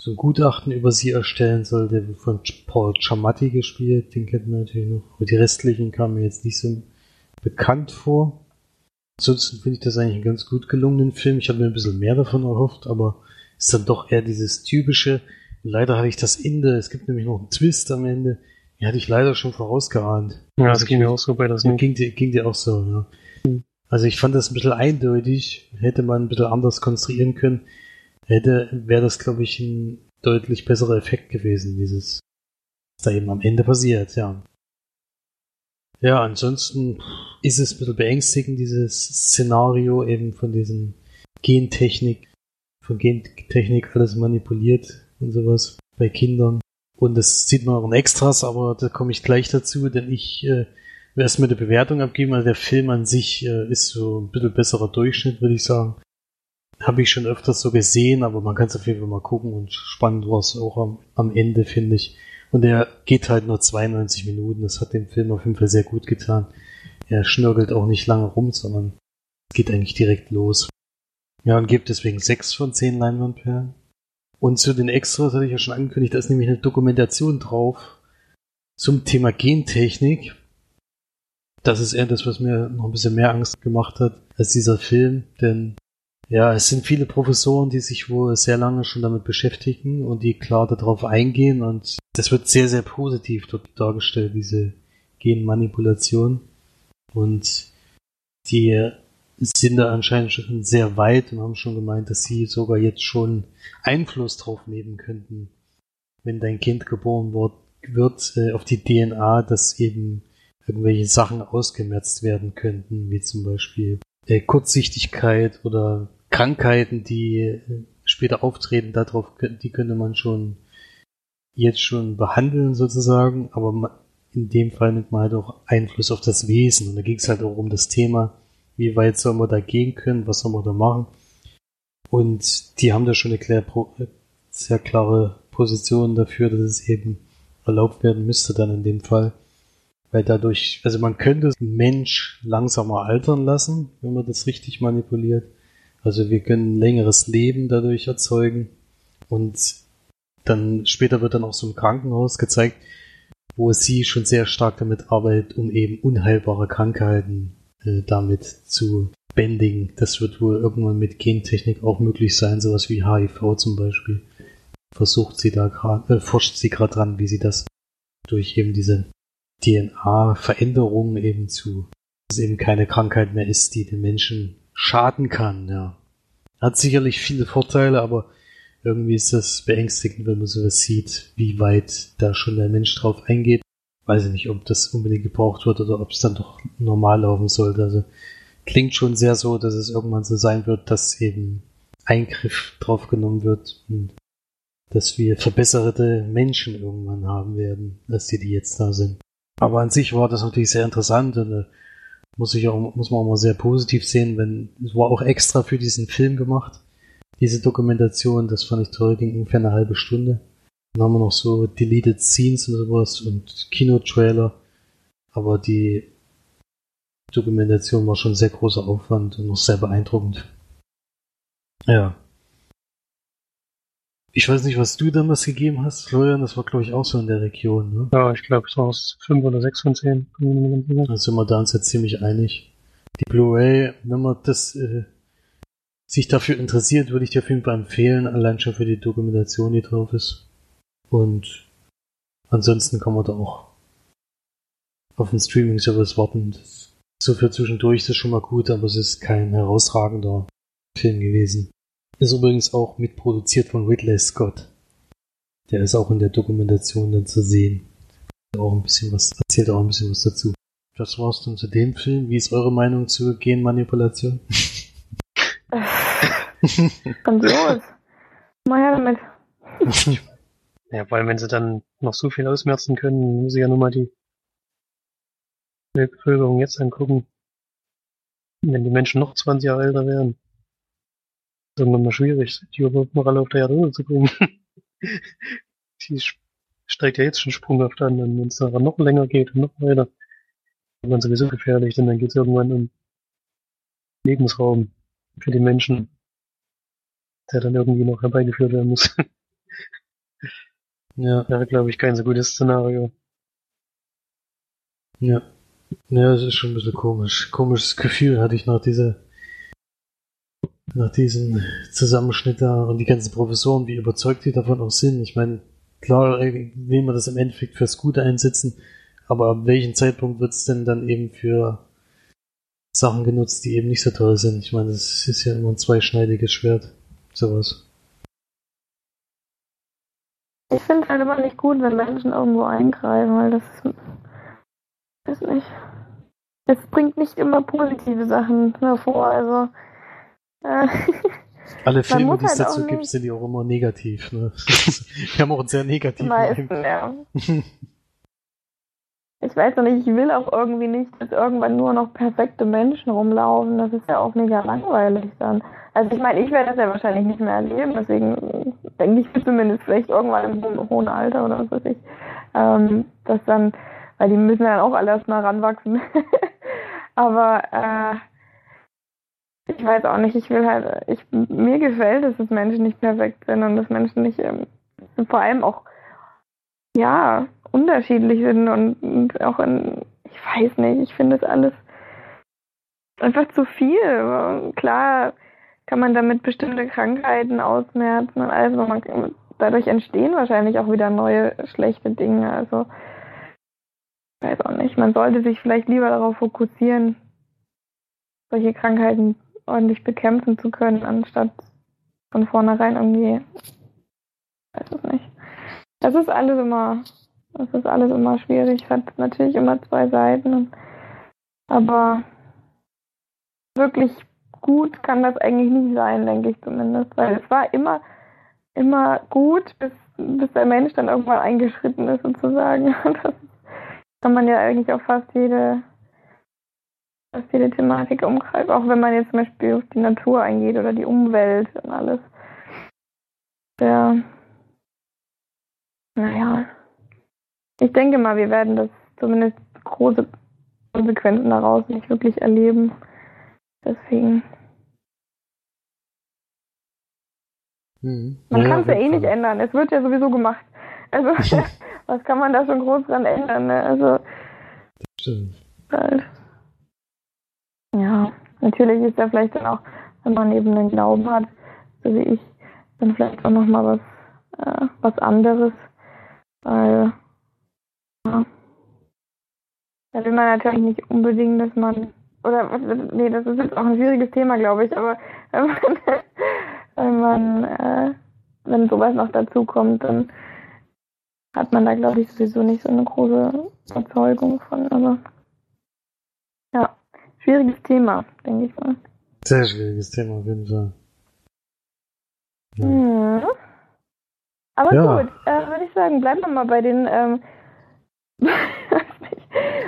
so ein Gutachten über sie erstellen soll, der wird von Paul Giamatti gespielt, den kennt man natürlich noch. Aber die restlichen kamen mir jetzt nicht so bekannt vor. Ansonsten finde ich das eigentlich einen ganz gut gelungenen Film. Ich habe mir ein bisschen mehr davon erhofft, aber ist dann doch eher dieses typische. Leider hatte ich das Ende. Es gibt nämlich noch einen Twist am Ende. Die hatte ich leider schon vorausgeahnt. Ja, das also ging mir auch so bei das ja, ging, dir, ging dir auch so, ja. Hm. Also ich fand das ein bisschen eindeutig. Hätte man ein bisschen anders konstruieren können, hätte, wäre das, glaube ich, ein deutlich besserer Effekt gewesen, dieses, was da eben am Ende passiert, ja. Ja, ansonsten ist es ein bisschen beängstigend, dieses Szenario eben von diesen Gentechnik, von Gentechnik alles manipuliert und sowas bei Kindern. Und das sieht man auch in Extras, aber da komme ich gleich dazu, denn ich äh, erstmal eine Bewertung abgeben. Also der Film an sich äh, ist so ein bisschen besserer Durchschnitt, würde ich sagen. Habe ich schon öfters so gesehen, aber man kann es auf jeden Fall mal gucken und spannend war es auch am, am Ende, finde ich. Und er geht halt nur 92 Minuten. Das hat dem Film auf jeden Fall sehr gut getan. Er schnörgelt auch nicht lange rum, sondern es geht eigentlich direkt los. Ja, und gibt deswegen 6 von 10 Leinwandperlen. Und zu den Extras hatte ich ja schon angekündigt, da ist nämlich eine Dokumentation drauf zum Thema Gentechnik. Das ist eher das, was mir noch ein bisschen mehr Angst gemacht hat als dieser Film, denn ja, es sind viele Professoren, die sich wohl sehr lange schon damit beschäftigen und die klar darauf eingehen und das wird sehr, sehr positiv dort dargestellt, diese Genmanipulation. Und die sind da anscheinend schon sehr weit und haben schon gemeint, dass sie sogar jetzt schon Einfluss drauf nehmen könnten, wenn dein Kind geboren wird, wird äh, auf die DNA, dass eben irgendwelche Sachen ausgemerzt werden könnten, wie zum Beispiel äh, Kurzsichtigkeit oder Krankheiten, die äh, später auftreten, darauf, die könnte man schon jetzt schon behandeln sozusagen, aber in dem Fall nimmt man halt auch Einfluss auf das Wesen. Und da ging es halt auch um das Thema, wie weit soll man da gehen können, was soll man da machen. Und die haben da schon eine klar, sehr klare Position dafür, dass es eben erlaubt werden müsste dann in dem Fall, weil dadurch, also man könnte den Mensch langsamer altern lassen, wenn man das richtig manipuliert, also wir können ein längeres Leben dadurch erzeugen. Und dann später wird dann auch so ein Krankenhaus gezeigt, wo sie schon sehr stark damit arbeitet, um eben unheilbare Krankheiten äh, damit zu bändigen. Das wird wohl irgendwann mit Gentechnik auch möglich sein, sowas wie HIV zum Beispiel. Versucht sie da gerade, äh, forscht sie gerade dran, wie sie das durch eben diese DNA-Veränderungen eben zu, dass es eben keine Krankheit mehr ist, die den Menschen schaden kann, ja. Hat sicherlich viele Vorteile, aber irgendwie ist das beängstigend, wenn man sowas sieht, wie weit da schon der Mensch drauf eingeht. Weiß ich nicht, ob das unbedingt gebraucht wird oder ob es dann doch normal laufen sollte. Also klingt schon sehr so, dass es irgendwann so sein wird, dass eben Eingriff drauf genommen wird und dass wir verbesserte Menschen irgendwann haben werden, als die, die jetzt da sind. Aber an sich war das natürlich sehr interessant und äh, muss ich auch, muss man auch mal sehr positiv sehen, wenn, es war auch extra für diesen Film gemacht. Diese Dokumentation, das fand ich toll, ging ungefähr eine halbe Stunde. Dann haben wir noch so Deleted Scenes und sowas und Kinotrailer. Aber die Dokumentation war schon sehr großer Aufwand und noch sehr beeindruckend. Ja. Ich weiß nicht, was du damals gegeben hast, Florian, das war glaube ich auch so in der Region, ne? Ja, ich glaube, es war aus 5 oder 6 von 10. Da sind wir da uns jetzt ziemlich einig. Die Blu-ray, wenn man das äh, sich dafür interessiert, würde ich dir auf jeden Fall empfehlen, allein schon für die Dokumentation, die drauf ist. Und ansonsten kann man da auch auf den Streaming-Service warten. Das, so für zwischendurch ist das schon mal gut, aber es ist kein herausragender Film gewesen. Ist übrigens auch mitproduziert von Ridley Scott. Der ist auch in der Dokumentation dann zu sehen. Auch ein bisschen was, erzählt auch ein bisschen was dazu. Das war's dann zu dem Film. Wie ist eure Meinung zur Genmanipulation? Grandios. Mal her damit. ja, vor allem, wenn sie dann noch so viel ausmerzen können, muss ich ja nur mal die Weltbevölkerung jetzt angucken. Wenn die Menschen noch 20 Jahre älter wären, ist irgendwann mal schwierig, die überhaupt noch alle auf der Erde zu bringen. die steigt ja jetzt schon sprunghaft an, und wenn es dann noch länger geht und noch weiter, wird man sowieso gefährlich, denn dann geht es irgendwann um Lebensraum für die Menschen, der dann irgendwie noch herbeigeführt werden muss. ja. Wäre, glaube ich, kein so gutes Szenario. Ja. Ja, es ist schon ein bisschen komisch. Komisches Gefühl hatte ich nach dieser, nach diesem Zusammenschnitt da und die ganzen Professoren, wie überzeugt die davon auch sind. Ich meine, klar will man das im Endeffekt fürs Gute einsetzen, aber ab welchem Zeitpunkt wird es denn dann eben für Sachen genutzt, die eben nicht so toll sind? Ich meine, das ist ja immer ein zweischneidiges Schwert, sowas. Ich finde es halt immer nicht gut, wenn Menschen irgendwo eingreifen, weil das ist nicht. Es bringt nicht immer positive Sachen hervor, also. Äh, Alle Filme, die es halt dazu gibt, sind ja auch immer negativ. Ne? Wir haben auch einen sehr negativen Meisten, ja. Ich weiß noch nicht, ich will auch irgendwie nicht, dass irgendwann nur noch perfekte Menschen rumlaufen. Das ist ja auch mega langweilig dann. Also ich meine, ich werde das ja wahrscheinlich nicht mehr erleben, deswegen denke ich zumindest vielleicht irgendwann im hohen Alter oder was weiß ich, ähm, dass dann, weil die müssen ja auch alle erstmal ranwachsen. Aber äh, ich weiß auch nicht, ich will halt, ich, mir gefällt es, dass Menschen nicht perfekt sind und dass Menschen nicht, ähm, vor allem auch, ja, unterschiedlich sind und, und auch in, ich weiß nicht, ich finde das alles einfach zu viel. Klar kann man damit bestimmte Krankheiten ausmerzen und alles, aber man, dadurch entstehen wahrscheinlich auch wieder neue schlechte Dinge. Also, ich weiß auch nicht, man sollte sich vielleicht lieber darauf fokussieren, solche Krankheiten ordentlich bekämpfen zu können, anstatt von vornherein irgendwie, weiß es nicht. Das ist alles immer, das ist alles immer schwierig. Hat natürlich immer zwei Seiten, aber wirklich gut kann das eigentlich nicht sein, denke ich zumindest, weil es war immer, immer gut, bis, bis der Mensch dann irgendwann eingeschritten ist sozusagen. Das kann man ja eigentlich auf fast jede was jede Thematik umgreift, auch wenn man jetzt zum Beispiel auf die Natur eingeht oder die Umwelt und alles. Ja. Naja. Ich denke mal, wir werden das zumindest große Konsequenzen daraus nicht wirklich erleben. Deswegen. Hm. Man ja, kann es ja eh nicht ändern. Es wird ja sowieso gemacht. Also, was kann man da schon groß dran ändern? Ne? Also, das stimmt. Halt. Ja, natürlich ist ja vielleicht dann auch, wenn man eben den Glauben hat, so wie ich, dann vielleicht auch nochmal was, äh, was anderes. Weil, ja, da will man natürlich nicht unbedingt, dass man, oder, nee, das ist jetzt auch ein schwieriges Thema, glaube ich, aber wenn man, wenn man, äh, wenn sowas noch dazu kommt, dann hat man da, glaube ich, sowieso nicht so eine große Überzeugung von, aber schwieriges Thema, denke ich mal. Sehr schwieriges Thema auf jeden Fall. Ja. Mhm. Aber ja. gut, äh, würde ich sagen, bleiben wir mal bei den, ähm,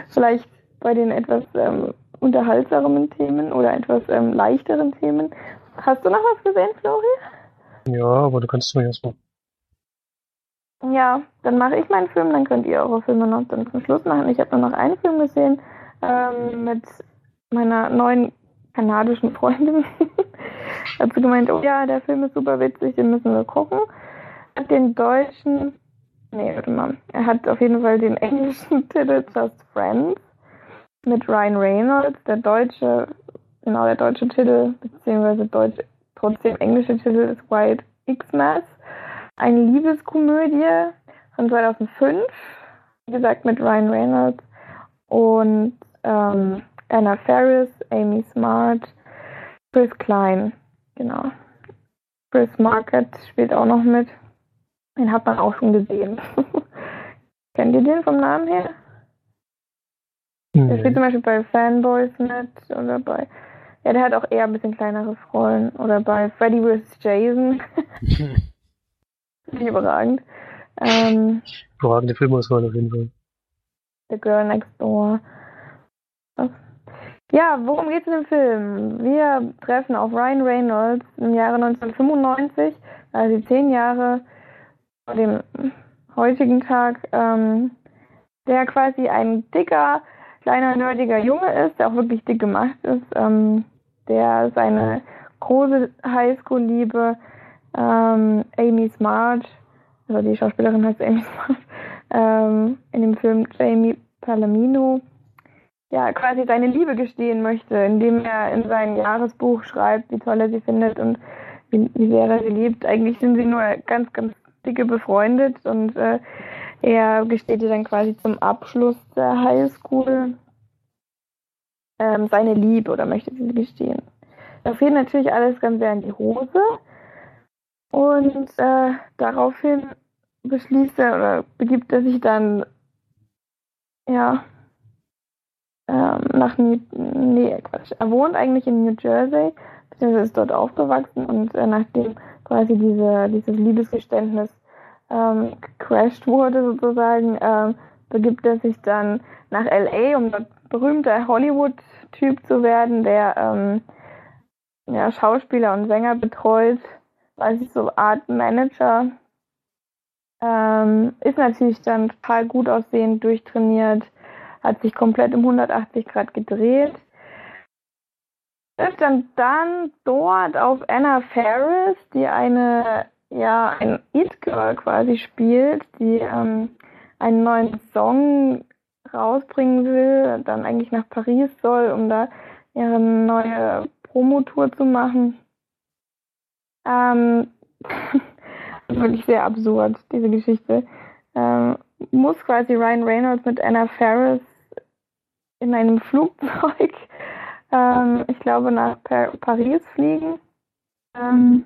vielleicht bei den etwas ähm, unterhaltsameren Themen oder etwas ähm, leichteren Themen. Hast du noch was gesehen, Flori? Ja, aber du kannst mir erstmal. Ja, dann mache ich meinen Film, dann könnt ihr eure Filme noch dann zum Schluss machen. Ich habe nur noch einen Film gesehen ähm, mit meiner neuen kanadischen Freundin hat sie gemeint, oh ja, der Film ist super witzig, den müssen wir gucken. Hat den deutschen, nee, warte mal, er hat auf jeden Fall den englischen Titel Just Friends mit Ryan Reynolds, der deutsche, genau der deutsche Titel, beziehungsweise deutsche trotzdem englische Titel ist White Xmas. Eine Liebeskomödie von 2005, wie gesagt mit Ryan Reynolds und ähm, Anna Ferris, Amy Smart, Chris Klein, genau. Chris Market spielt auch noch mit. Den hat man auch schon gesehen. Kennt ihr den vom Namen her? Mhm. Der spielt zum Beispiel bei Fanboys mit oder bei. Ja, der hat auch eher ein bisschen kleinere Rollen. Oder bei Freddy vs. Jason. überragend. Ähm, Überragende Filmauswahl auf jeden Fall. The Girl Next Door. Ja, worum geht es in dem Film? Wir treffen auf Ryan Reynolds im Jahre 1995, also zehn Jahre vor dem heutigen Tag, ähm, der quasi ein dicker, kleiner, nerdiger Junge ist, der auch wirklich dick gemacht ist, ähm, der seine große Highschool-Liebe ähm, Amy Smart, also die Schauspielerin heißt Amy Smart, ähm, in dem Film Jamie Palomino, ja, quasi seine Liebe gestehen möchte, indem er in sein Jahresbuch schreibt, wie toll er sie findet und wie, wie sehr er sie liebt. Eigentlich sind sie nur ganz, ganz dicke befreundet und äh, er gesteht ihr dann quasi zum Abschluss der Highschool ähm, seine Liebe oder möchte sie gestehen. Da fehlt natürlich alles ganz sehr in die Hose und äh, daraufhin beschließt er oder begibt er sich dann ja ähm, nach New, nee, Quatsch, er wohnt eigentlich in New Jersey, beziehungsweise ist dort aufgewachsen und äh, nachdem quasi diese, dieses Liebesgeständnis ähm, gecrashed wurde sozusagen, ähm, begibt er sich dann nach LA, um dort berühmter Hollywood-Typ zu werden, der ähm, ja, Schauspieler und Sänger betreut, weiß ich so Art Manager. Ähm, ist natürlich dann total gut aussehend, durchtrainiert, hat sich komplett um 180 Grad gedreht. Trifft dann, dann dort auf Anna Ferris, die eine, ja, ein It-Girl quasi spielt, die ähm, einen neuen Song rausbringen will, dann eigentlich nach Paris soll, um da ihre neue Promotour zu machen. Ähm, wirklich sehr absurd, diese Geschichte. Ähm, muss quasi Ryan Reynolds mit Anna Ferris in einem Flugzeug, ähm, ich glaube, nach Par Paris fliegen. Ähm,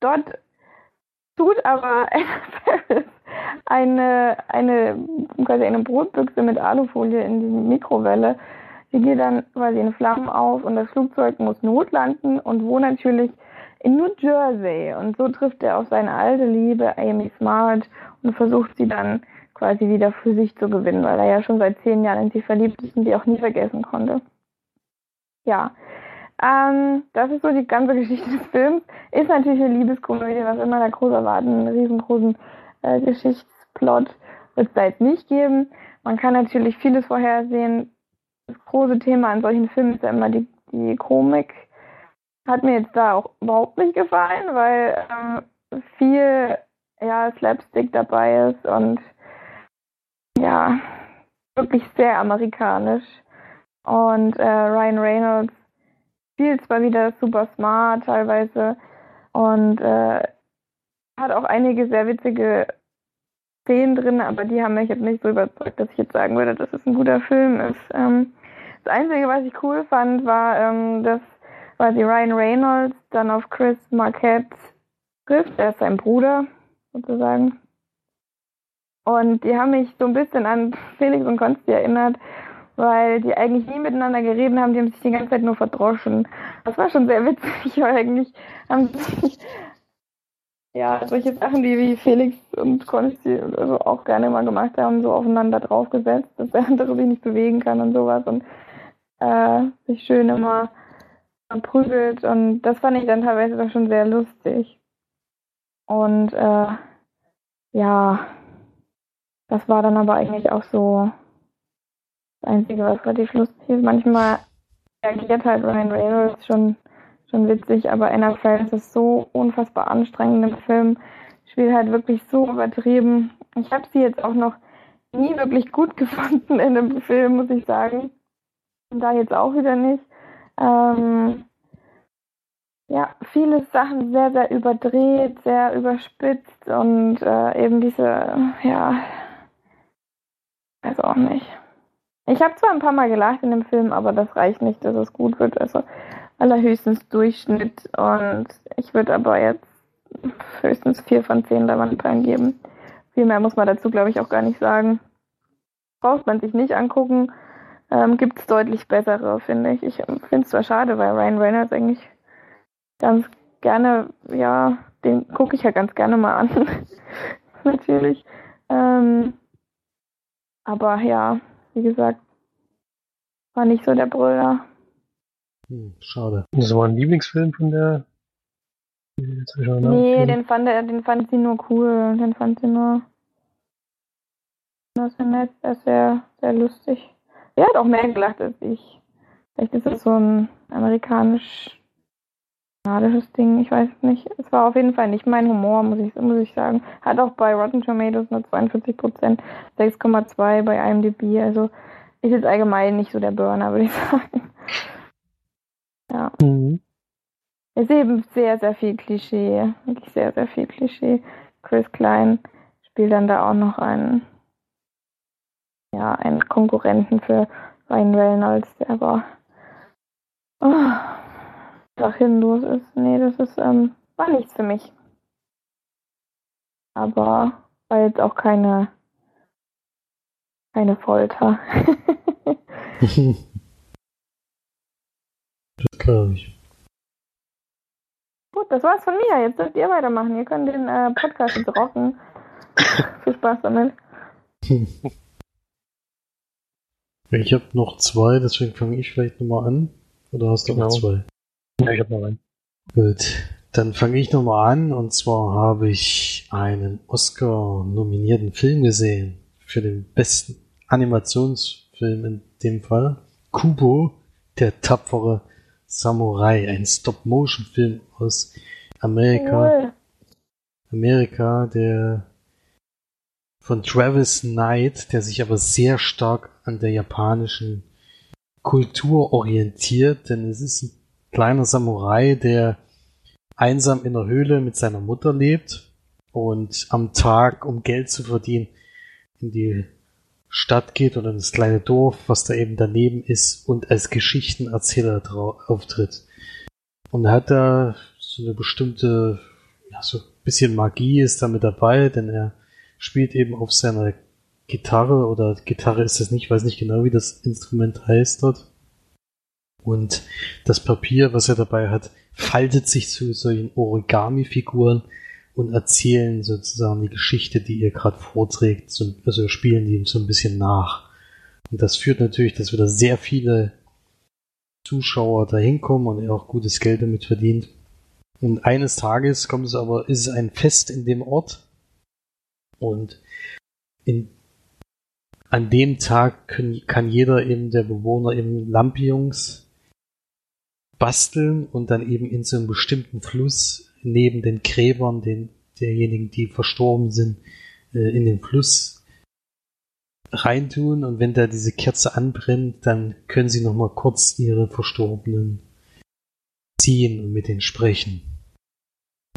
dort tut aber eine, eine, quasi eine Brotbüchse mit Alufolie in die Mikrowelle. Die geht dann quasi in Flammen auf und das Flugzeug muss notlanden und wo natürlich in New Jersey. Und so trifft er auf seine alte Liebe Amy Smart und versucht sie dann quasi wieder für sich zu gewinnen, weil er ja schon seit zehn Jahren in sie verliebt ist und die auch nie vergessen konnte. Ja, ähm, das ist so die ganze Geschichte des Films. Ist natürlich eine Liebeskomödie, was immer der groß erwarten, einen riesengroßen äh, Geschichtsplot wird es da nicht geben. Man kann natürlich vieles vorhersehen. Das große Thema an solchen Filmen ist ja immer die, die Komik. Hat mir jetzt da auch überhaupt nicht gefallen, weil ähm, viel ja, Slapstick dabei ist und ja, wirklich sehr amerikanisch. Und äh, Ryan Reynolds spielt zwar wieder super smart teilweise und äh, hat auch einige sehr witzige Szenen drin, aber die haben mich jetzt nicht so überzeugt, dass ich jetzt sagen würde, dass es ein guter Film ist. Ähm, das Einzige, was ich cool fand, war, ähm, dass quasi Ryan Reynolds dann auf Chris Marquette trifft. Er ist sein Bruder, sozusagen. Und die haben mich so ein bisschen an Felix und Konsti erinnert, weil die eigentlich nie miteinander geredet haben, die haben sich die ganze Zeit nur verdroschen. Das war schon sehr witzig, weil eigentlich haben sie ja solche Sachen, die wie Felix und Konsti also auch gerne mal gemacht haben, so aufeinander draufgesetzt, dass der andere sich nicht bewegen kann und sowas und äh, sich schön immer prügelt und das fand ich dann teilweise doch schon sehr lustig. Und äh, ja, das war dann aber eigentlich auch so das Einzige, was relativ lustig ist. Manchmal reagiert halt Ryan Reynolds schon, schon witzig, aber Anna Faris ist so unfassbar anstrengend im Film. Spielt halt wirklich so übertrieben. Ich habe sie jetzt auch noch nie wirklich gut gefunden in dem Film, muss ich sagen. Und da jetzt auch wieder nicht. Ähm, ja, viele Sachen sehr, sehr überdreht, sehr überspitzt und äh, eben diese, ja, weiß auch nicht. Ich habe zwar ein paar Mal gelacht in dem Film, aber das reicht nicht, dass es gut wird. Also allerhöchstens Durchschnitt und ich würde aber jetzt höchstens vier von zehn Leinwandperlen geben. Viel mehr muss man dazu, glaube ich, auch gar nicht sagen. Braucht man sich nicht angucken. Ähm, Gibt es deutlich bessere, finde ich. Ich finde es zwar schade, weil Ryan Reynolds eigentlich ganz gerne, ja, den gucke ich ja ganz gerne mal an. Natürlich. Ähm, aber ja, wie gesagt, war nicht so der Brüller. Hm, schade. Das war ein Lieblingsfilm von der. Nee, den fand, er, den fand sie nur cool. Den fand sie nur. Das ist ja nett, er ist sehr, sehr lustig. Er hat auch mehr gelacht als ich. Vielleicht ist es so ein amerikanisch kanadisches Ding, ich weiß nicht. Es war auf jeden Fall nicht mein Humor, muss ich, muss ich sagen. Hat auch bei Rotten Tomatoes nur 42 Prozent, 6,2 bei IMDb. Also ist jetzt allgemein nicht so der Burner, würde ich sagen. Ja. Mhm. Es ist eben sehr, sehr viel Klischee. Wirklich sehr, sehr viel Klischee. Chris Klein spielt dann da auch noch einen, ja, einen Konkurrenten für Ryan Reynolds, der aber oh, einfach hinlos ist. Nee, das ist, ähm, war nichts für mich. Aber war jetzt auch keine, keine Folter. das glaube ich. Gut, das war's von mir. Jetzt dürft ihr weitermachen. Ihr könnt den äh, Podcast jetzt rocken. Viel Spaß damit. Ich habe noch zwei, deswegen fange ich vielleicht nochmal an. Oder hast du genau. noch zwei? Ja, ich habe noch einen. Gut, dann fange ich nochmal an. Und zwar habe ich einen Oscar-nominierten Film gesehen. Für den besten Animationsfilm in dem Fall. Kubo, der tapfere Samurai, ein Stop-Motion-Film aus Amerika. Amerika, der von Travis Knight, der sich aber sehr stark an der japanischen Kultur orientiert, denn es ist ein kleiner Samurai, der einsam in der Höhle mit seiner Mutter lebt und am Tag, um Geld zu verdienen, in die Stadt geht oder in das kleine Dorf, was da eben daneben ist und als Geschichtenerzähler auftritt. Und hat da so eine bestimmte, ja, so ein bisschen Magie ist da mit dabei, denn er spielt eben auf seiner Gitarre oder Gitarre ist es nicht, weiß nicht genau, wie das Instrument heißt dort. Und das Papier, was er dabei hat, faltet sich zu solchen Origami-Figuren und erzählen sozusagen die Geschichte, die ihr gerade vorträgt, so, also spielen die ihm so ein bisschen nach. Und das führt natürlich, dass wieder sehr viele Zuschauer da hinkommen und er auch gutes Geld damit verdient. Und eines Tages kommt es aber, ist es ein Fest in dem Ort. Und in, an dem Tag können, kann jeder eben der Bewohner eben Lampions basteln und dann eben in so einem bestimmten Fluss neben den Gräbern den, derjenigen, die verstorben sind, äh, in den Fluss reintun und wenn da diese Kerze anbrennt, dann können sie nochmal kurz ihre Verstorbenen ziehen und mit denen sprechen.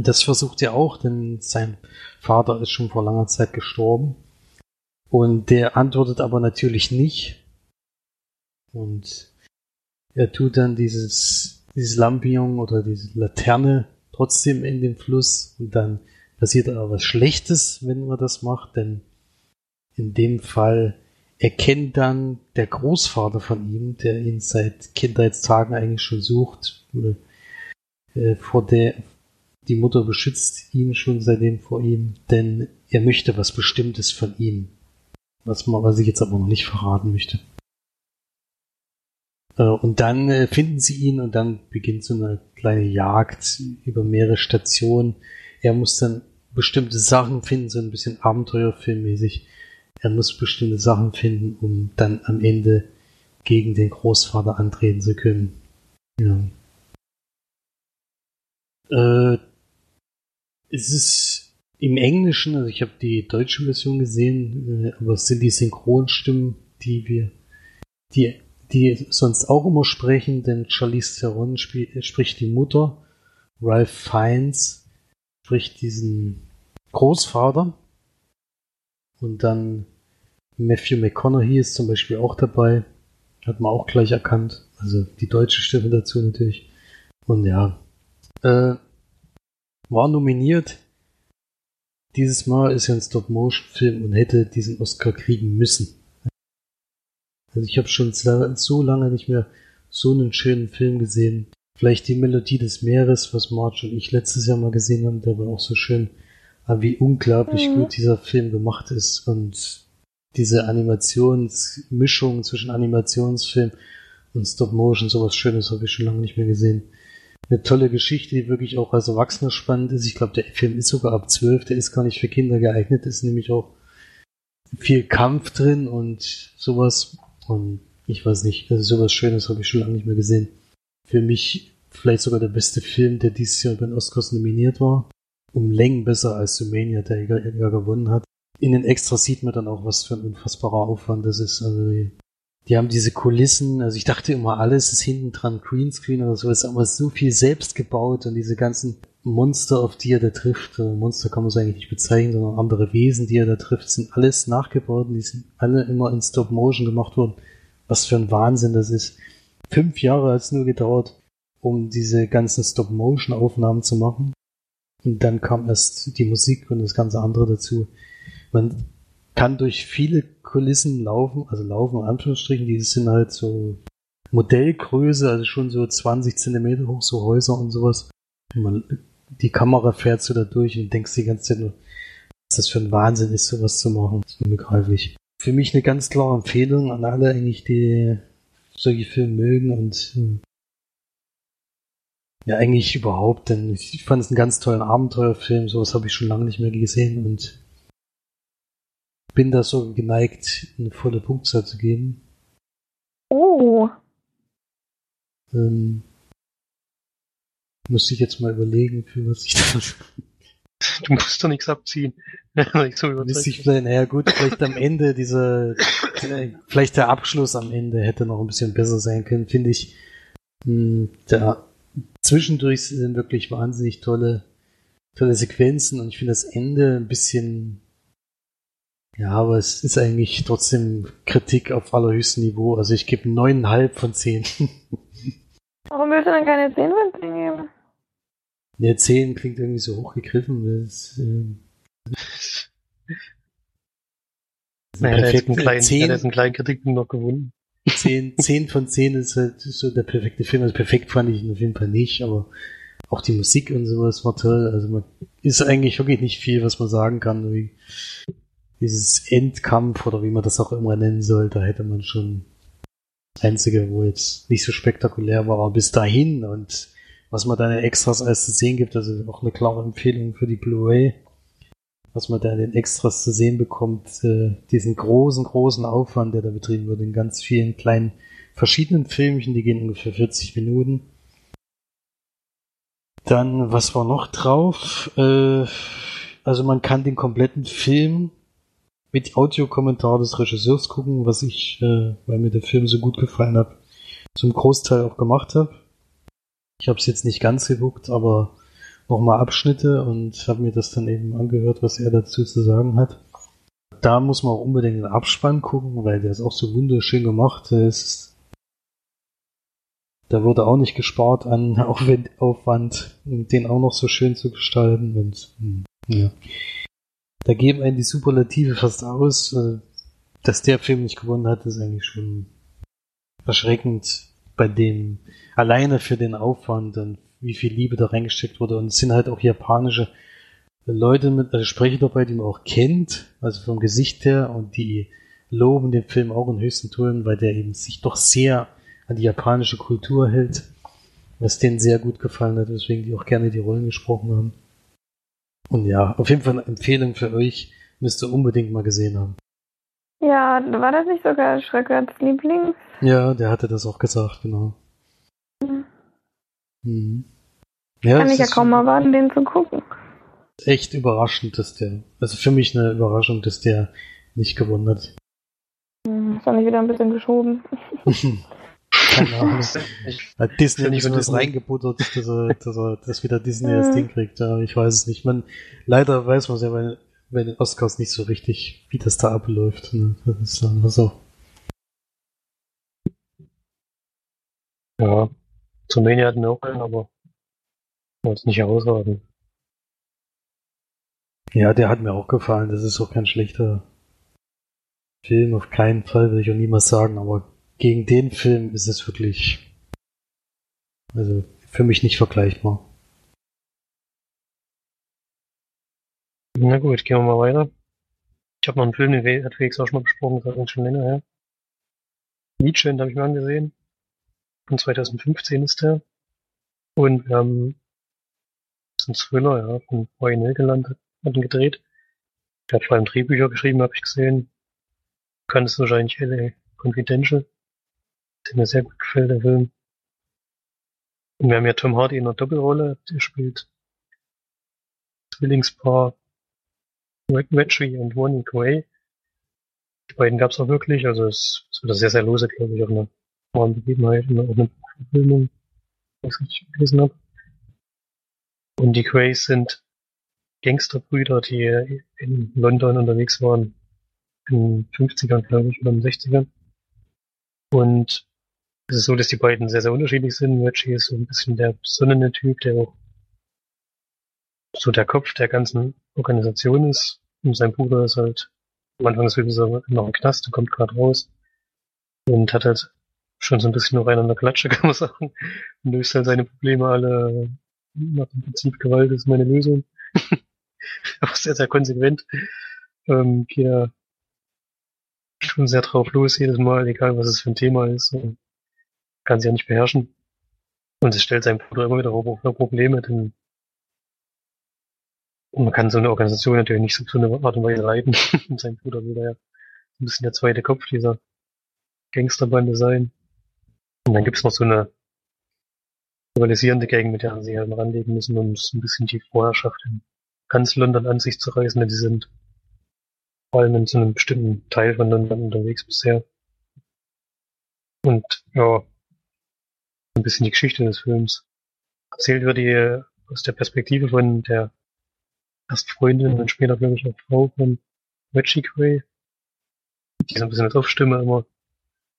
Das versucht er auch, denn sein Vater ist schon vor langer Zeit gestorben. Und der antwortet aber natürlich nicht. Und er tut dann dieses, dieses Lampion oder diese Laterne trotzdem in den Fluss und dann passiert aber was Schlechtes, wenn man das macht, denn in dem Fall erkennt dann der Großvater von ihm, der ihn seit Kindheitstagen eigentlich schon sucht, äh, vor der die Mutter beschützt ihn schon seitdem vor ihm, denn er möchte was Bestimmtes von ihm, was man, was ich jetzt aber noch nicht verraten möchte. Äh, und dann äh, finden sie ihn und dann beginnt so eine kleine Jagd über mehrere Stationen. Er muss dann bestimmte Sachen finden, so ein bisschen Abenteuerfilmmäßig. Er muss bestimmte Sachen finden, um dann am Ende gegen den Großvater antreten zu können. Ja. Äh, es ist im Englischen, also ich habe die deutsche Version gesehen, äh, aber es sind die Synchronstimmen, die wir, die die sonst auch immer sprechen, denn Charlize Theron spiel, spricht die Mutter Ralph Fiennes spricht diesen Großvater. Und dann Matthew McConaughey ist zum Beispiel auch dabei. Hat man auch gleich erkannt. Also die deutsche Stimme dazu natürlich. Und ja, äh, war nominiert. Dieses Mal ist ja ein Stop-Motion-Film und hätte diesen Oscar kriegen müssen. Also ich habe schon so lange nicht mehr so einen schönen Film gesehen. Vielleicht die Melodie des Meeres, was Marge und ich letztes Jahr mal gesehen haben, der war auch so schön. Aber wie unglaublich mhm. gut dieser Film gemacht ist und diese Animationsmischung zwischen Animationsfilm und Stop Motion, sowas Schönes habe ich schon lange nicht mehr gesehen. Eine tolle Geschichte, die wirklich auch als Erwachsener spannend ist. Ich glaube, der Film ist sogar ab 12, der ist gar nicht für Kinder geeignet, ist nämlich auch viel Kampf drin und sowas. Und ich weiß nicht, also sowas Schönes habe ich schon lange nicht mehr gesehen. Für mich vielleicht sogar der beste Film, der dieses Jahr bei den Oscars nominiert war. Um Längen besser als Sumania, der ja gewonnen hat. In den Extras sieht man dann auch, was für ein unfassbarer Aufwand das ist. Also die, die haben diese Kulissen, also ich dachte immer, alles ist hinten dran Greenscreen oder so, ist aber so viel selbst gebaut und diese ganzen Monster, auf die er da trifft, also Monster kann man es eigentlich nicht bezeichnen, sondern andere Wesen, die er da trifft, sind alles nachgebaut und die sind alle immer in Stop Motion gemacht worden. Was für ein Wahnsinn das ist. Fünf Jahre hat es nur gedauert, um diese ganzen Stop Motion Aufnahmen zu machen. Und dann kam erst die Musik und das ganze andere dazu. Man kann durch viele Kulissen laufen, also laufen in Anführungsstrichen, die sind halt so Modellgröße, also schon so 20 Zentimeter hoch, so Häuser und sowas. Man, die Kamera fährt so da durch und denkst die ganze Zeit nur, was das für ein Wahnsinn ist, sowas zu machen. Das ist unbegreiflich. Für mich eine ganz klare Empfehlung an alle eigentlich, die solche Filme mögen und hm, ja, eigentlich überhaupt, denn ich fand es einen ganz tollen Abenteuerfilm, sowas habe ich schon lange nicht mehr gesehen und bin da so geneigt, eine volle Punktzahl zu geben. Oh. Ähm, müsste ich jetzt mal überlegen, für was ich da. Du musst doch nichts abziehen. nicht so Müsste ich vielleicht, naja gut, vielleicht am Ende dieser, vielleicht der Abschluss am Ende hätte noch ein bisschen besser sein können, finde ich. Hm, da zwischendurch sind wirklich wahnsinnig tolle, tolle Sequenzen und ich finde das Ende ein bisschen ja, aber es ist eigentlich trotzdem Kritik auf allerhöchstem Niveau. Also ich gebe neuneinhalb von zehn. Warum willst du dann keine zehn von zehn geben? Ja, zehn klingt irgendwie so hochgegriffen. Das, ähm, naja, der hat einen kleinen, 10, einen kleinen Kritikpunkt noch gewonnen. Zehn, zehn von zehn ist halt so der perfekte Film. Also perfekt fand ich ihn auf jeden Fall nicht, aber auch die Musik und sowas war toll. Also man ist eigentlich wirklich nicht viel, was man sagen kann. Wie, dieses Endkampf oder wie man das auch immer nennen soll, da hätte man schon das einzige, wo jetzt nicht so spektakulär war, aber bis dahin und was man da in Extras alles zu sehen gibt, also auch eine klare Empfehlung für die Blu-ray, was man da in den Extras zu sehen bekommt, äh, diesen großen, großen Aufwand, der da betrieben wird in ganz vielen kleinen verschiedenen Filmchen, die gehen ungefähr 40 Minuten. Dann, was war noch drauf? Äh, also man kann den kompletten Film mit Audiokommentar des Regisseurs gucken, was ich, äh, weil mir der Film so gut gefallen hat, zum Großteil auch gemacht habe. Ich habe es jetzt nicht ganz geguckt, aber nochmal Abschnitte und habe mir das dann eben angehört, was er dazu zu sagen hat. Da muss man auch unbedingt den Abspann gucken, weil der ist auch so wunderschön gemacht. Ist, da wurde auch nicht gespart an Aufwand, den auch noch so schön zu gestalten. Und, hm, ja da geben einen die Superlative fast aus. Äh, dass der Film nicht gewonnen hat, ist eigentlich schon erschreckend bei dem, alleine für den Aufwand und wie viel Liebe da reingesteckt wurde. Und es sind halt auch japanische Leute mit, also Sprecher dabei, die man auch kennt, also vom Gesicht her, und die loben den Film auch in höchsten Tönen, weil der eben sich doch sehr an die japanische Kultur hält, was denen sehr gut gefallen hat, weswegen die auch gerne die Rollen gesprochen haben. Und ja, auf jeden Fall eine Empfehlung für euch, müsst ihr unbedingt mal gesehen haben. Ja, war das nicht sogar Schröckerts Liebling? Ja, der hatte das auch gesagt, genau. Mhm. Ja, Kann ich ja kaum mal warten, den zu gucken. Echt überraschend, dass der, also für mich eine Überraschung, dass der nicht gewonnen hat. Hm, ist auch nicht wieder ein bisschen geschoben. Keine Ahnung. Hat Disney nicht so das reingebuttert, dass, er, dass, er, dass wieder Disney das Ding kriegt. Ja, ich weiß es nicht. Man, leider weiß man es ja bei, bei den Oscars nicht so richtig, wie das da abläuft. Ne? Das ist einfach so. Ja, Rumänien hatten wir auch einen, aber wollte nicht herausragen. Ja, der hat mir auch gefallen. Das ist auch kein schlechter Film. Auf keinen Fall will ich auch niemals sagen, aber gegen den Film ist es wirklich, also für mich nicht vergleichbar. Na gut, gehen wir mal weiter. Ich habe noch einen Film, den hat Felix auch schon mal besprochen, das ist schon länger her. Nietzsche, den habe ich mir angesehen. Von 2015 ist der. Und wir haben ein Thriller, ja, von Ryan Helgeland hat ihn gedreht. Der hat vor allem Drehbücher geschrieben, habe ich gesehen. Du kannst wahrscheinlich LA Confidential. Der mir sehr gut gefällt, der Film. Und wir haben ja Tom Hardy in einer Doppelrolle. Der spielt Zwillingspaar Reggie und Wonnie Gray. Die beiden gab es auch wirklich. Also es ist wieder sehr, sehr lose, glaube ich, auf einer wahren Begebenheit und auch eine Verfilmung, was ich gelesen habe. Und die Grays sind Gangsterbrüder, die in London unterwegs waren. In den 50ern, glaube ich, oder in den 60ern. Und es ist so, dass die beiden sehr, sehr unterschiedlich sind. Reggie ist so ein bisschen der besonnene Typ, der auch so der Kopf der ganzen Organisation ist. Und sein Bruder ist halt am Anfang des Films noch im Knast und kommt gerade raus. Und hat halt schon so ein bisschen noch einen an der Klatsche, kann man sagen. Und löst halt seine Probleme alle nach dem Prinzip Gewalt ist meine Lösung. Aber sehr, sehr konsequent. Ähm, geht er schon sehr drauf los jedes Mal, egal was es für ein Thema ist. Und kann sie ja nicht beherrschen. Und es stellt seinem Bruder immer wieder Probleme, denn man kann so eine Organisation natürlich nicht so zu einer Art und Weise leiten. und sein Bruder will ja ein bisschen der zweite Kopf dieser Gangsterbande sein. Und dann gibt's noch so eine rivalisierende Gang, mit der sie halt ranlegen müssen, um es ein bisschen die Vorherrschaft in ganz London an sich zu reißen, denn die sind vor allem in so einem bestimmten Teil von London unterwegs bisher. Und ja, ein bisschen die Geschichte des Films. Erzählt wird die aus der Perspektive von der erst Freundin und später, glaube ich, auch Frau von Reggie Gray, die so ein bisschen als Aufstimme immer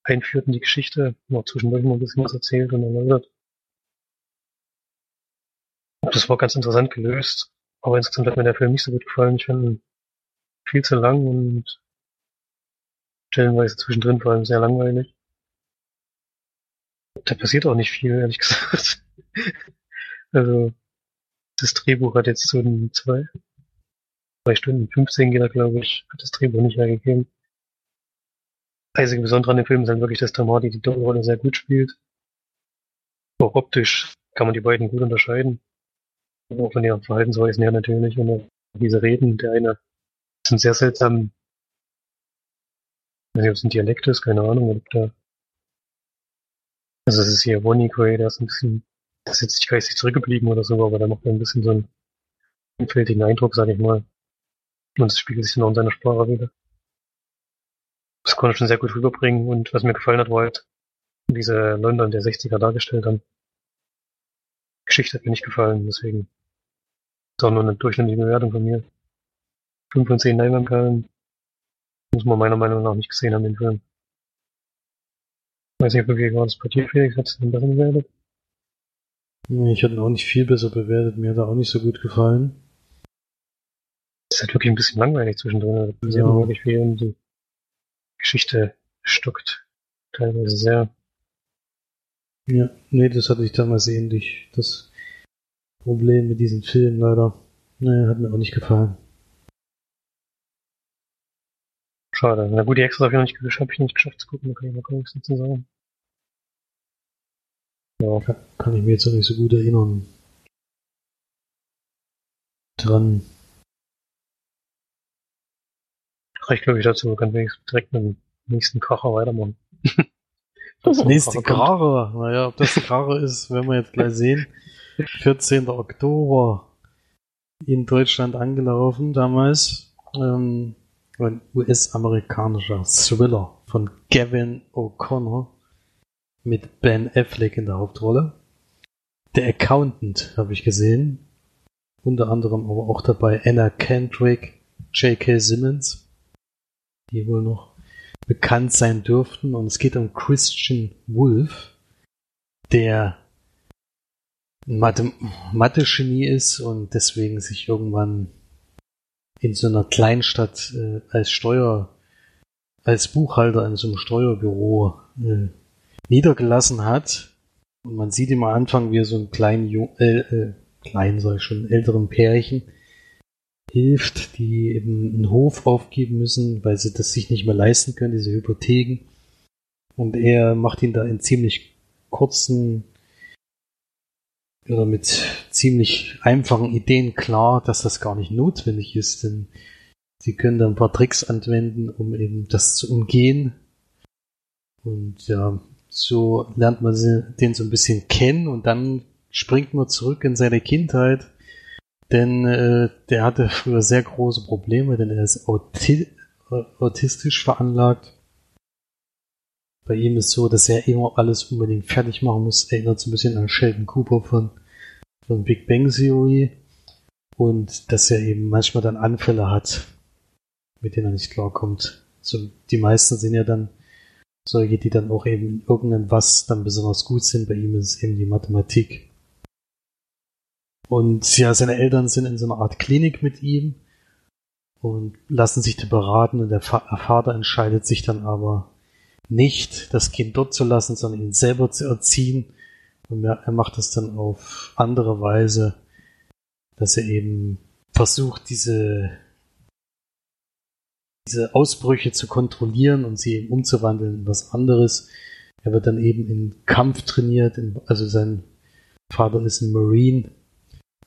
einführt in die Geschichte, noch zwischendurch mal ein bisschen was erzählt und erläutert. Das war ganz interessant gelöst, aber insgesamt hat mir der Film nicht so gut gefallen. Ich fand ihn viel zu lang und stellenweise zwischendrin vor allem sehr langweilig. Da passiert auch nicht viel, ehrlich gesagt. also, das Drehbuch hat jetzt so zwei, zwei Stunden 15 geht er, glaube ich, hat das Drehbuch nicht hergegeben. Das einzige Besondere an dem Film ist halt wirklich, dass Tom Hardy die Doppelrolle sehr gut spielt. Auch optisch kann man die beiden gut unterscheiden. Auch von ihren Verhaltensweisen her natürlich. Und diese Reden, der eine sind sehr seltsam. Ich weiß nicht, ob es ein Dialekt ist, keine Ahnung, ob der. Also es ist hier Gray, der ist ein bisschen, der ist jetzt nicht geistig zurückgeblieben oder so, aber der macht ein bisschen so einen einfältigen Eindruck, sag ich mal. Und es spiegelt sich dann auch in seiner Sprache wieder. Das konnte ich schon sehr gut rüberbringen und was mir gefallen hat, war halt diese London der 60er dargestellt haben. Geschichte hat mir nicht gefallen, deswegen ist auch nur eine durchschnittliche Bewertung von mir. 5 von 10 Leinwandperlen. Muss man meiner Meinung nach nicht gesehen haben, den Film. Weiß nicht, wie war das bei dir, Felix? Hat es besser bewertet? Ich hatte ihn auch nicht viel besser bewertet. Mir hat er auch nicht so gut gefallen. Es ist halt wirklich ein bisschen langweilig zwischendrin. Da ja. wirklich viel Geschichte stockt teilweise sehr. Ja, nee, das hatte ich damals ähnlich. Das Problem mit diesem Film leider. Nee, hat mir auch nicht gefallen. Schade. Na gut, die Extras habe ich noch nicht geschafft, habe ich nicht geschafft zu gucken, da kann ich noch gar nichts dazu sagen. Ja. Kann, kann ich mir jetzt auch nicht so gut erinnern. Dran. Reicht, glaube ich, dazu. Kann wir direkt mit dem nächsten Kracher weitermachen. Das nächste Kracher. Naja, ob das Kracher ist, werden wir jetzt gleich sehen. 14. Oktober in Deutschland angelaufen damals. Ähm, ein US-amerikanischer Thriller von Gavin O'Connor mit Ben Affleck in der Hauptrolle. Der Accountant habe ich gesehen. Unter anderem aber auch dabei Anna Kendrick, J.K. Simmons, die wohl noch bekannt sein dürften. Und es geht um Christian Wolf, der Mathe, Mathe-Genie ist und deswegen sich irgendwann in so einer Kleinstadt äh, als Steuer, als Buchhalter in so einem Steuerbüro äh, niedergelassen hat. Und man sieht ihm am Anfang, wie er so einen kleinen, äh, äh, kleinen, sag ich schon, älteren Pärchen hilft, die eben einen Hof aufgeben müssen, weil sie das sich nicht mehr leisten können, diese Hypotheken. Und er macht ihn da in ziemlich kurzen oder mit ziemlich einfachen Ideen klar, dass das gar nicht notwendig ist, denn sie können da ein paar Tricks anwenden, um eben das zu umgehen. Und ja, so lernt man den so ein bisschen kennen und dann springt man zurück in seine Kindheit, denn äh, der hatte früher sehr große Probleme, denn er ist auti autistisch veranlagt. Bei ihm ist so, dass er immer alles unbedingt fertig machen muss. Erinnert so ein bisschen an Sheldon Cooper von, von Big Bang Theory. Und dass er eben manchmal dann Anfälle hat, mit denen er nicht klarkommt. So, die meisten sind ja dann solche, die dann auch eben irgendwas dann besonders gut sind. Bei ihm ist es eben die Mathematik. Und ja, seine Eltern sind in so einer Art Klinik mit ihm und lassen sich beraten und der Vater entscheidet sich dann aber nicht, das Kind dort zu lassen, sondern ihn selber zu erziehen. Und er macht das dann auf andere Weise, dass er eben versucht, diese diese Ausbrüche zu kontrollieren und sie eben umzuwandeln in was anderes. Er wird dann eben in Kampf trainiert, in, also sein Vater ist ein Marine,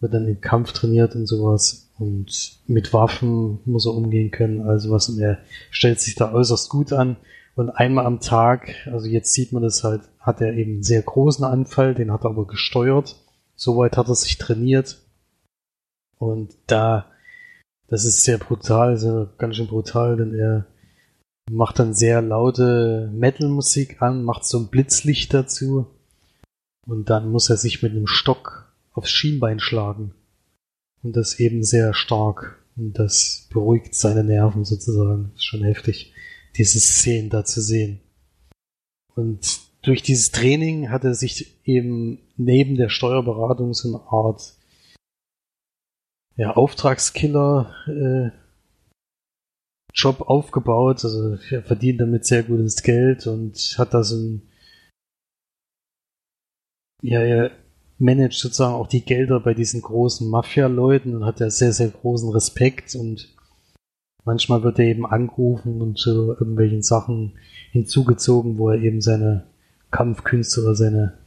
wird dann in Kampf trainiert und sowas. Und mit Waffen muss er umgehen können, also was. Und er stellt sich da äußerst gut an. Und einmal am Tag, also jetzt sieht man das halt, hat er eben einen sehr großen Anfall, den hat er aber gesteuert, soweit hat er sich trainiert. Und da das ist sehr brutal, sehr ganz schön brutal, denn er macht dann sehr laute Metal-Musik an, macht so ein Blitzlicht dazu. Und dann muss er sich mit einem Stock aufs Schienbein schlagen. Und das eben sehr stark. Und das beruhigt seine Nerven sozusagen. Ist schon heftig, diese Szenen da zu sehen. Und durch dieses Training hat er sich eben neben der Steuerberatung so eine Art ja, Auftragskiller äh, Job aufgebaut. Also er verdient damit sehr gutes Geld und hat da so ein ja, er managt sozusagen auch die Gelder bei diesen großen Mafia-Leuten und hat ja sehr, sehr großen Respekt und manchmal wird er eben angerufen und zu irgendwelchen Sachen hinzugezogen, wo er eben seine Kampfkünste oder seine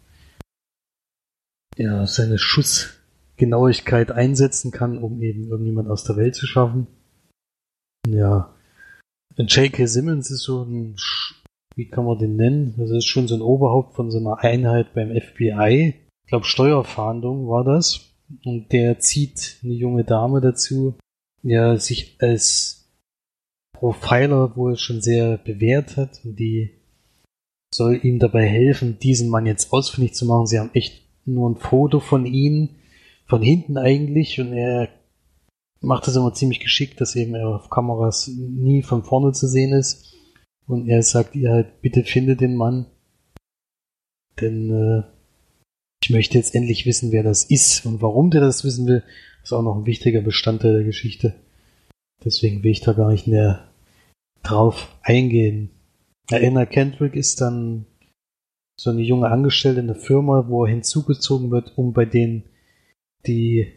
ja, seine Schuss Genauigkeit einsetzen kann, um eben irgendjemand aus der Welt zu schaffen. Ja. J.K. Simmons ist so ein, wie kann man den nennen? Das ist schon so ein Oberhaupt von so einer Einheit beim FBI. Glaube, Steuerfahndung war das. Und der zieht eine junge Dame dazu, ja, sich als Profiler wohl schon sehr bewährt hat und die soll ihm dabei helfen, diesen Mann jetzt ausfindig zu machen. Sie haben echt nur ein Foto von ihm von hinten eigentlich und er macht das immer ziemlich geschickt, dass eben er auf Kameras nie von vorne zu sehen ist. Und er sagt ihr halt, bitte finde den Mann. Denn äh, ich möchte jetzt endlich wissen, wer das ist und warum der das wissen will. Das ist auch noch ein wichtiger Bestandteil der Geschichte. Deswegen will ich da gar nicht mehr drauf eingehen. Anna Kendrick ist dann so eine junge Angestellte in der Firma, wo er hinzugezogen wird, um bei denen die,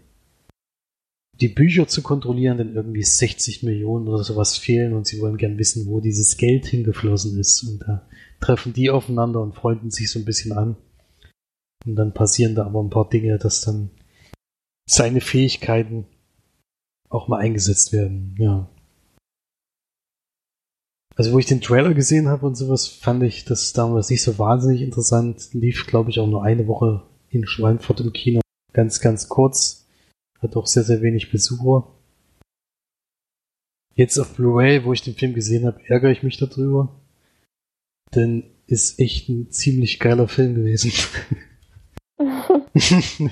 die Bücher zu kontrollieren, denn irgendwie 60 Millionen oder sowas fehlen und sie wollen gern wissen, wo dieses Geld hingeflossen ist. Und da treffen die aufeinander und freunden sich so ein bisschen an. Und dann passieren da aber ein paar Dinge, dass dann seine Fähigkeiten auch mal eingesetzt werden, ja. Also wo ich den Trailer gesehen habe und sowas, fand ich das damals nicht so wahnsinnig interessant. Lief, glaube ich, auch nur eine Woche in Schweinfurt im Kino ganz, ganz kurz. Hat auch sehr, sehr wenig Besucher. Jetzt auf Blu-ray, wo ich den Film gesehen habe, ärgere ich mich darüber. Denn ist echt ein ziemlich geiler Film gewesen.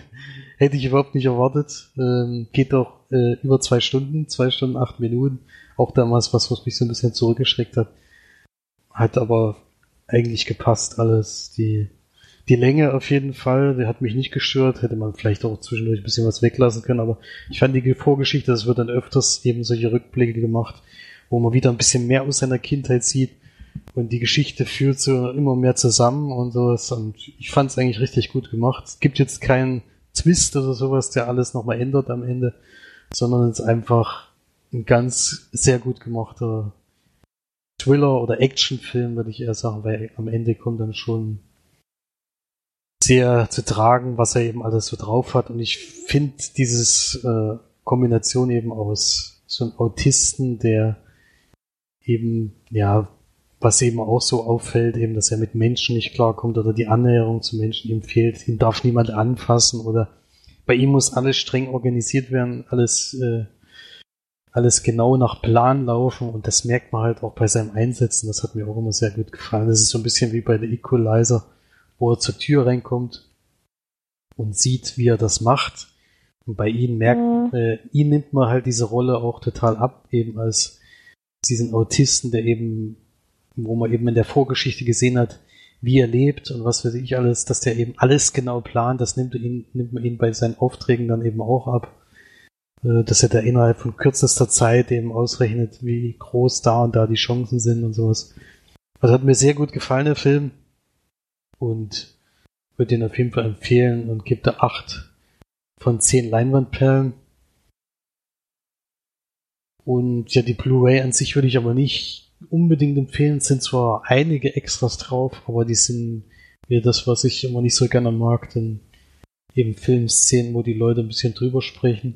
Hätte ich überhaupt nicht erwartet. Ähm, geht doch äh, über zwei Stunden, zwei Stunden, acht Minuten. Auch damals was, was mich so ein bisschen zurückgeschreckt hat. Hat aber eigentlich gepasst alles. Die, die Länge auf jeden Fall, die hat mich nicht gestört. Hätte man vielleicht auch zwischendurch ein bisschen was weglassen können. Aber ich fand die Vorgeschichte, das wird dann öfters eben solche Rückblicke gemacht, wo man wieder ein bisschen mehr aus seiner Kindheit sieht und die Geschichte führt so immer mehr zusammen und sowas. Und ich fand es eigentlich richtig gut gemacht. Es gibt jetzt keinen Twist oder sowas, der alles nochmal ändert am Ende, sondern es ist einfach ein ganz sehr gut gemachter Thriller oder Actionfilm, würde ich eher sagen, weil am Ende kommt dann schon sehr zu tragen, was er eben alles so drauf hat. Und ich finde dieses äh, Kombination eben aus so einem Autisten, der eben ja was eben auch so auffällt, eben, dass er mit Menschen nicht klarkommt oder die Annäherung zu Menschen ihm fehlt. Ihn darf niemand anfassen oder bei ihm muss alles streng organisiert werden, alles, äh, alles genau nach Plan laufen und das merkt man halt auch bei seinem Einsetzen. Das hat mir auch immer sehr gut gefallen. Das ist so ein bisschen wie bei der Equalizer, wo er zur Tür reinkommt und sieht, wie er das macht. Und bei ihm merkt, mhm. äh, ihn nimmt man halt diese Rolle auch total ab, eben als diesen Autisten, der eben wo man eben in der Vorgeschichte gesehen hat, wie er lebt und was weiß ich alles, dass der eben alles genau plant, das nimmt, ihn, nimmt man ihn bei seinen Aufträgen dann eben auch ab. Äh, dass er da innerhalb von kürzester Zeit eben ausrechnet, wie groß da und da die Chancen sind und sowas. Also hat mir sehr gut gefallen, der Film. Und würde den auf jeden Fall empfehlen und gibt da acht von zehn Leinwandperlen. Und ja, die Blu-ray an sich würde ich aber nicht unbedingt empfehlen. Sind zwar einige Extras drauf, aber die sind wieder das, was ich immer nicht so gerne mag, denn eben Filmszenen, wo die Leute ein bisschen drüber sprechen.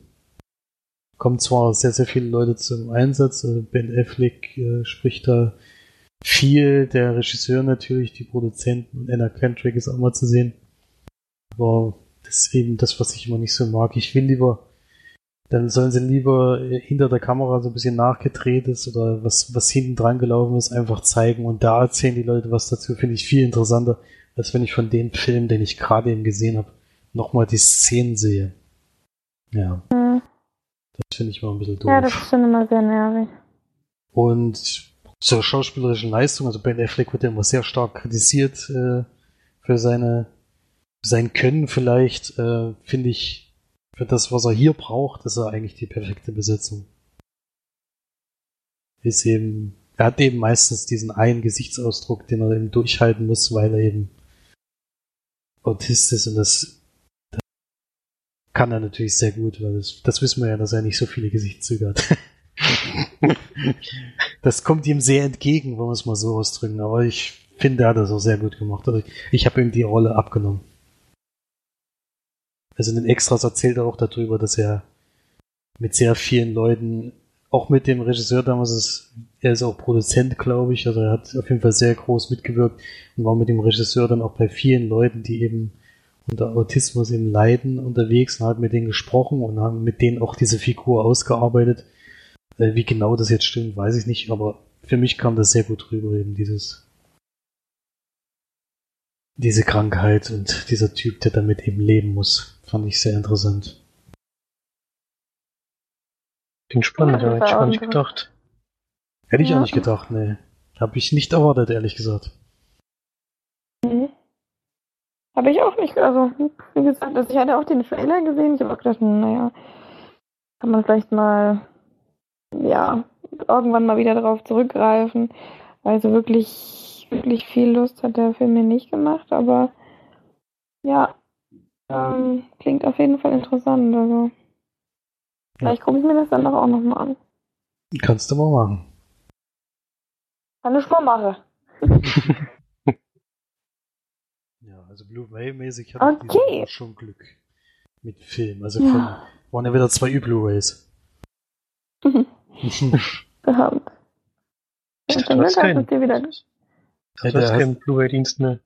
Kommen zwar sehr, sehr viele Leute zum Einsatz, also Ben Affleck äh, spricht da viel, der Regisseur natürlich, die Produzenten und Anna Kendrick ist auch mal zu sehen. Aber das ist eben das, was ich immer nicht so mag. Ich will lieber dann sollen sie lieber hinter der Kamera so ein bisschen nachgedreht ist oder was, was hinten dran gelaufen ist, einfach zeigen und da erzählen die Leute was dazu, finde ich viel interessanter, als wenn ich von dem Film, den ich gerade eben gesehen habe, nochmal die Szenen sehe. Ja. Mhm. Das finde ich mal ein bisschen doof. Ja, das ist schon immer sehr nervig. Und zur schauspielerischen Leistung, also Ben Affleck wird ja immer sehr stark kritisiert äh, für seine sein Können vielleicht, äh, finde ich für das, was er hier braucht, ist er eigentlich die perfekte Besetzung. Ist eben, er hat eben meistens diesen einen Gesichtsausdruck, den er eben durchhalten muss, weil er eben Autist ist und das, das kann er natürlich sehr gut, weil das, das wissen wir ja, dass er nicht so viele Gesichtszüge hat. das kommt ihm sehr entgegen, wollen wir es mal so ausdrücken, aber ich finde, er hat das auch sehr gut gemacht. Also ich, ich habe ihm die Rolle abgenommen. Also in den Extras erzählt er auch darüber, dass er mit sehr vielen Leuten, auch mit dem Regisseur damals, ist, er ist auch Produzent, glaube ich, also er hat auf jeden Fall sehr groß mitgewirkt und war mit dem Regisseur dann auch bei vielen Leuten, die eben unter Autismus eben leiden, unterwegs und hat mit denen gesprochen und haben mit denen auch diese Figur ausgearbeitet. Äh, wie genau das jetzt stimmt, weiß ich nicht, aber für mich kam das sehr gut rüber, eben dieses diese Krankheit und dieser Typ, der damit eben leben muss. Fand ich sehr interessant. Klingt spannend, ja, hätte ich gar nicht gedacht. Hätte ich ja. auch nicht gedacht, nee. Hab ich nicht erwartet, ehrlich gesagt. Mhm. Habe ich auch nicht, also, wie gesagt, also ich hatte auch den Trailer gesehen, ich habe auch gedacht, naja, kann man vielleicht mal, ja, irgendwann mal wieder darauf zurückgreifen. Also wirklich, wirklich viel Lust hat der Film mir nicht gemacht, aber ja, ähm, klingt auf jeden Fall interessant. Also. Vielleicht gucke ich mir das dann doch auch nochmal an. Kannst du mal machen. Kann ich mal machen. ja, also Blu-ray-mäßig hatte okay. ich schon Glück mit Film. Also von, ja. waren ja wieder zwei Blu-rays. Gehabt. Ich dachte, du hast keinen, Blu-ray-Dienst mehr.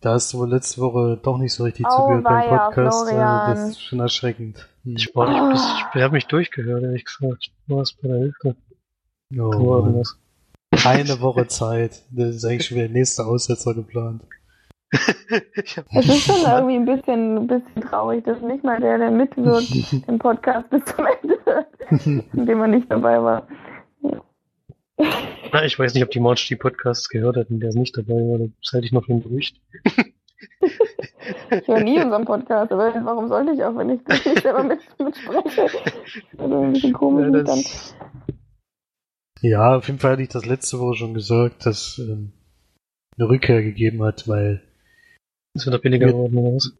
Da hast du wohl letzte Woche doch nicht so richtig oh, zugehört beim Podcast. Also das ist schon erschreckend. Hm. Ich, war, ich, ich, ich habe mich durchgehört, ehrlich gesagt. Du warst bei der Hilfe. Oh, Eine Woche Zeit. Das ist eigentlich schon wieder der nächste Aussetzer geplant. Es ist schon irgendwie ein bisschen, ein bisschen traurig, dass nicht mal der, der mitwirkt im Podcast bis zum Ende, in dem er nicht dabei war. Na, ich weiß nicht, ob die March die Podcasts gehört hat und der ist nicht dabei war. Das halte ich noch für ein Gerücht. ich höre nie unseren Podcast, aber warum sollte ich auch, wenn ich das nicht selber mit, mitspreche? Das ist ein bisschen komisch ja, dann. Ja, auf jeden Fall hatte ich das letzte Woche schon gesagt, dass ähm, eine Rückkehr gegeben hat, weil es wird billiger geworden oder was?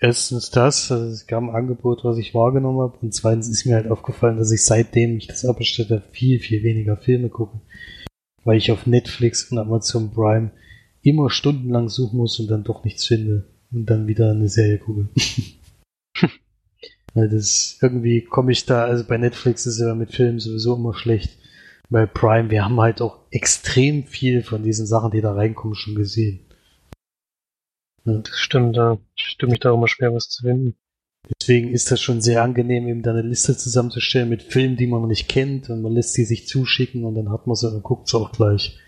Erstens das, also es gab ein Angebot, was ich wahrgenommen habe, und zweitens ist mir halt aufgefallen, dass ich seitdem ich das abbestellt viel, viel weniger Filme gucke. Weil ich auf Netflix und Amazon Prime immer stundenlang suchen muss und dann doch nichts finde und dann wieder eine Serie gucke. Weil das irgendwie komme ich da, also bei Netflix ist ja mit Filmen sowieso immer schlecht. Bei Prime, wir haben halt auch extrem viel von diesen Sachen, die da reinkommen, schon gesehen. Das stimmt, da stimme ich da immer schwer, was zu finden. Deswegen ist das schon sehr angenehm, eben da eine Liste zusammenzustellen mit Filmen, die man noch nicht kennt und man lässt sie sich zuschicken und dann hat man sie und guckt sie auch gleich.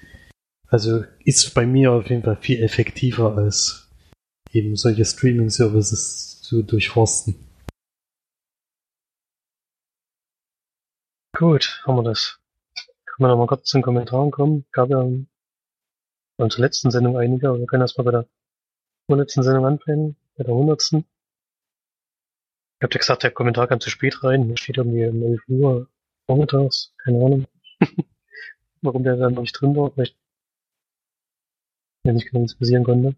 Also ist bei mir auf jeden Fall viel effektiver als eben solche Streaming-Services zu durchforsten. Gut, haben wir das. Können wir noch mal kurz zu den Kommentaren kommen? Gab ja zur letzten Sendung einige, aber wir können erstmal bei der vorletzten Sendung anfangen, bei der hundertsten. Ich hab ja gesagt, der Kommentar kam zu spät rein. Hier steht irgendwie um 11 Uhr vormittags. Keine Ahnung. Warum der dann noch nicht drin war. Vielleicht, wenn nicht genau was passieren konnte.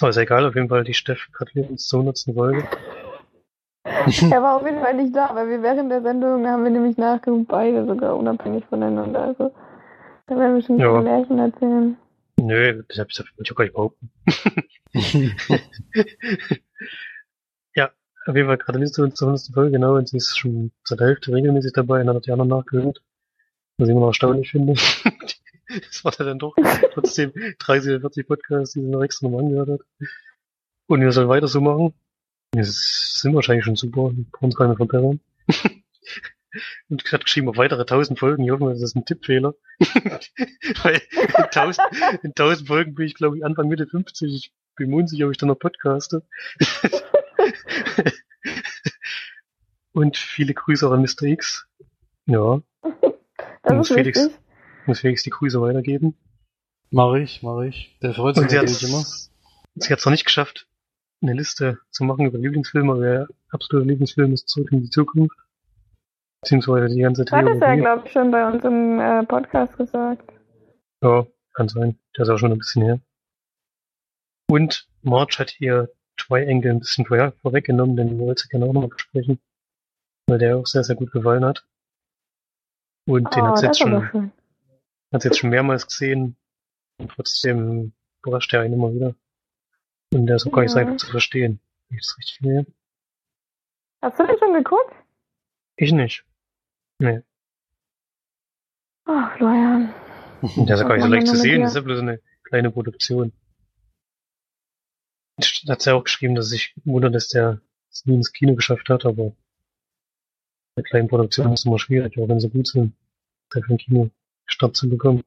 Aber ist egal, auf jeden Fall, die Steff gratuliert uns zur hundertsten Folge. er war auf jeden Fall nicht da, weil wir während der Sendung haben wir nämlich nachgeguckt, beide sogar unabhängig voneinander. Also, da werden wir schon ja. Märchen erzählen. Nö, das hab ich auch gar nicht behaupten. auf jeden Fall gerade nicht zur 100. Folge, genau, und sie ist schon seit der Hälfte regelmäßig dabei und hat die anderen nachgehört. Was ich immer noch erstaunlich finde. das war dann doch trotzdem 30 oder 40 Podcasts, die sie noch extra nochmal angehört hat. Und wir sollen weiter so machen. Wir sind wahrscheinlich schon super, wir brauchen uns keine verbessern. und hat geschrieben auf weitere 1000 Folgen. Ich hoffe, das ist ein Tippfehler. Weil in 1000, in 1000 Folgen bin ich, glaube ich, Anfang Mitte 50. Ich bin unsicher, ob ich dann noch podcaste. und viele Grüße auch an Mr. X. Ja. Das muss Felix, muss Felix die Grüße weitergeben. Mach ich, mach ich. Der freut sich natürlich immer. Sie hat es noch nicht geschafft, eine Liste zu machen über Lieblingsfilme, aber der absolute Lieblingsfilm ist Zurück in die Zukunft. Beziehungsweise die ganze Theorie. Hat es ja, glaube ich, schon bei uns im äh, Podcast gesagt. Ja, kann sein. Der ist auch schon ein bisschen her. Und March hat hier Triangle ein bisschen vorher, vorweggenommen, denn die wollte sie gerne auch nochmal besprechen. Weil der auch sehr, sehr gut gefallen hat. Und oh, den hat jetzt schon, hat sie jetzt schon mehrmals gesehen. Und trotzdem überrascht er einen immer wieder. Und der ist auch ja. gar nicht so einfach zu verstehen. Ich das richtig sehe. Hast du den schon geguckt? Ich nicht. Nee. Ach, Florian. Der ist ja gar nicht so leicht zu sehen, das ist ja bloß eine kleine Produktion. Hat ja auch geschrieben, dass sich wundert, dass der es nie ins Kino geschafft hat, aber bei kleinen Produktionen ist es immer schwierig, auch wenn sie gut sind, dafür ein Kino Start zu bekommen.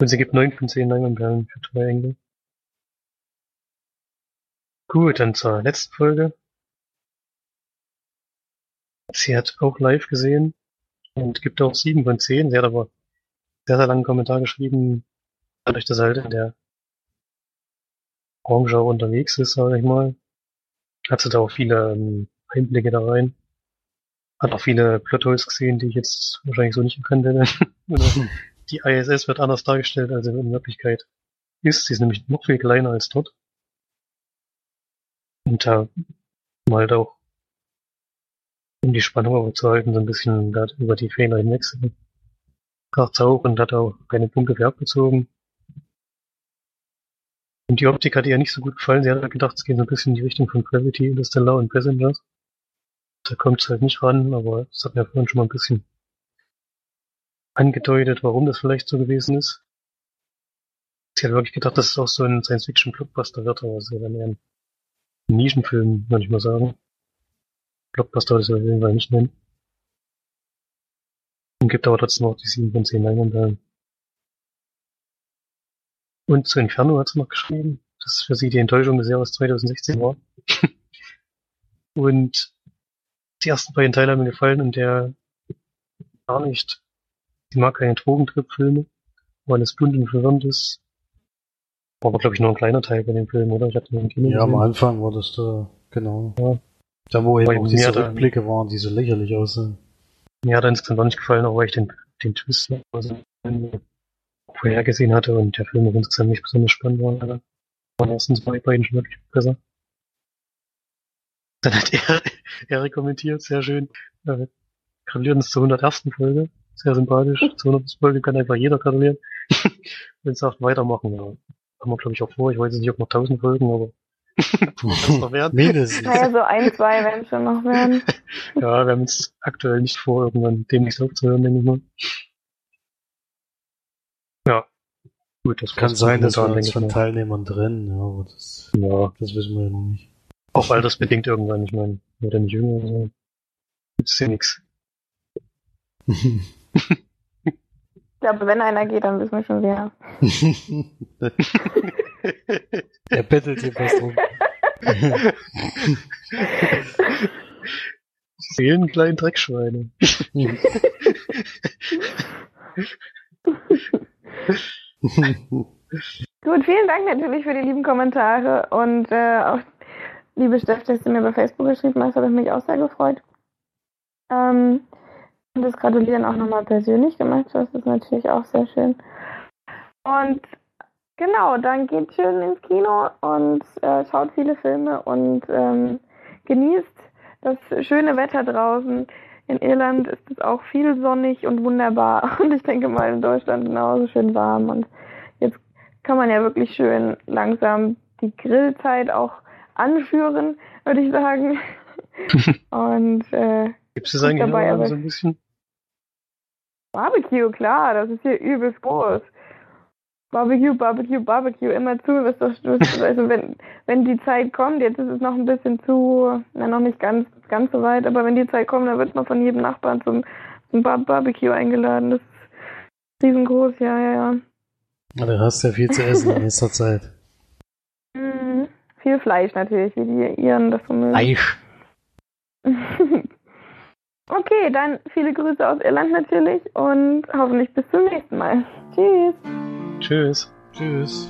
Und sie gibt 9 von 10 Leinwandperlen für zwei Engel. Gut, dann zur letzten Folge. Sie hat auch live gesehen und gibt auch sieben von zehn. Sie hat aber sehr, sehr langen Kommentar geschrieben, dadurch, dass er halt in der Branche unterwegs ist, sage ich mal. Hat sie da auch viele ähm, Einblicke da rein. Hat auch viele Plotholes gesehen, die ich jetzt wahrscheinlich so nicht erkannt hätte. die ISS wird anders dargestellt, als in Wirklichkeit ist. Sie ist nämlich noch viel kleiner als dort. Und da mal halt auch um die Spannung zu halten, so ein bisschen über die Fehler hinwechseln. Kracht's auch und hat auch keine Punkte für abgezogen. Und die Optik hat ihr nicht so gut gefallen. Sie hat halt gedacht, es geht so ein bisschen in die Richtung von Gravity, Interstellar und Passengers. Da kommt es halt nicht ran, aber das hat mir vorhin schon mal ein bisschen angedeutet, warum das vielleicht so gewesen ist. Sie hat wirklich gedacht, dass es auch so ein Science-Fiction-Blockbuster wird, aber es ist ja dann eher ein Nischenfilm, würde ich mal sagen. Blockbuster würde ich auf jeden Fall nicht nennen. Und gibt aber trotzdem auch die 7 von 10 Leinwandperlen. Und zu Inferno hat sie noch geschrieben, dass für sie die Enttäuschung des Jahres 2016 war. und die ersten beiden Teile haben mir gefallen und der gar nicht. Sie mag keine Drogentrip-Filme, weil es bunt und verwirrend ist. War aber, glaube ich, nur ein kleiner Teil bei dem Film, oder? Ich hatte nur ein Kino Ja, gesehen. am Anfang war das da, genau. Ja. Da, wo eben auch diese Rückblicke waren, die so lächerlich aussehen. Mir hat er insgesamt auch nicht gefallen, auch weil ich den, den Twist also, vorhergesehen hatte und der Film auch insgesamt nicht besonders spannend war. Leider. Waren erstens bei beiden schon wirklich besser. Dann hat er, er kommentiert, sehr schön. Äh, gratulieren zur 101. Folge. Sehr sympathisch. Zur 100. Folge kann einfach jeder gratulieren. und sagt, weitermachen. Ja. Haben wir, glaube ich, auch vor. Ich weiß nicht, ob noch 1000 Folgen, aber noch werden. Mindestens. Naja, so ein, zwei werden schon noch werden. ja, wir haben jetzt aktuell nicht vor, irgendwann demnächst aufzuhören, denke ich mal. Ja. Gut, das kann sein, dass wir uns von Teilnehmern trennen, ja, aber das, ja. das wissen wir ja noch nicht. Auch altersbedingt irgendwann, ich meine, wird er nicht jünger, so. Gibt's ja nix. ich glaube, wenn einer geht, dann wissen wir schon wer. er bettelt hier fast rum. Sehen kleinen Dreckschweine. Gut, vielen Dank natürlich für die lieben Kommentare und äh, auch liebe Steff, dass du mir bei Facebook geschrieben hast, habe ich mich auch sehr gefreut. Ähm, und das Gratulieren auch nochmal persönlich gemacht hast, ist natürlich auch sehr schön. Und Genau, dann geht schön ins Kino und äh, schaut viele Filme und ähm, genießt das schöne Wetter draußen. In Irland ist es auch viel sonnig und wunderbar und ich denke mal in Deutschland genauso schön warm und jetzt kann man ja wirklich schön langsam die Grillzeit auch anführen, würde ich sagen. und äh, gibt es eigentlich dabei, noch so ein bisschen? Barbecue, klar, das ist hier übelst groß. Barbecue, Barbecue, Barbecue, immer zu, ist doch, also wenn, wenn die Zeit kommt, jetzt ist es noch ein bisschen zu, na noch nicht ganz, ganz so weit, aber wenn die Zeit kommt, dann wird man von jedem Nachbarn zum, zum Bar Barbecue eingeladen. Das ist riesengroß, ja, ja, ja. Ja, du hast ja viel zu essen in nächster Zeit. Mhm. Viel Fleisch natürlich, wie die Iren das so mögen. Fleisch. okay, dann viele Grüße aus Irland natürlich und hoffentlich bis zum nächsten Mal. Tschüss. Tschüss. Tschüss.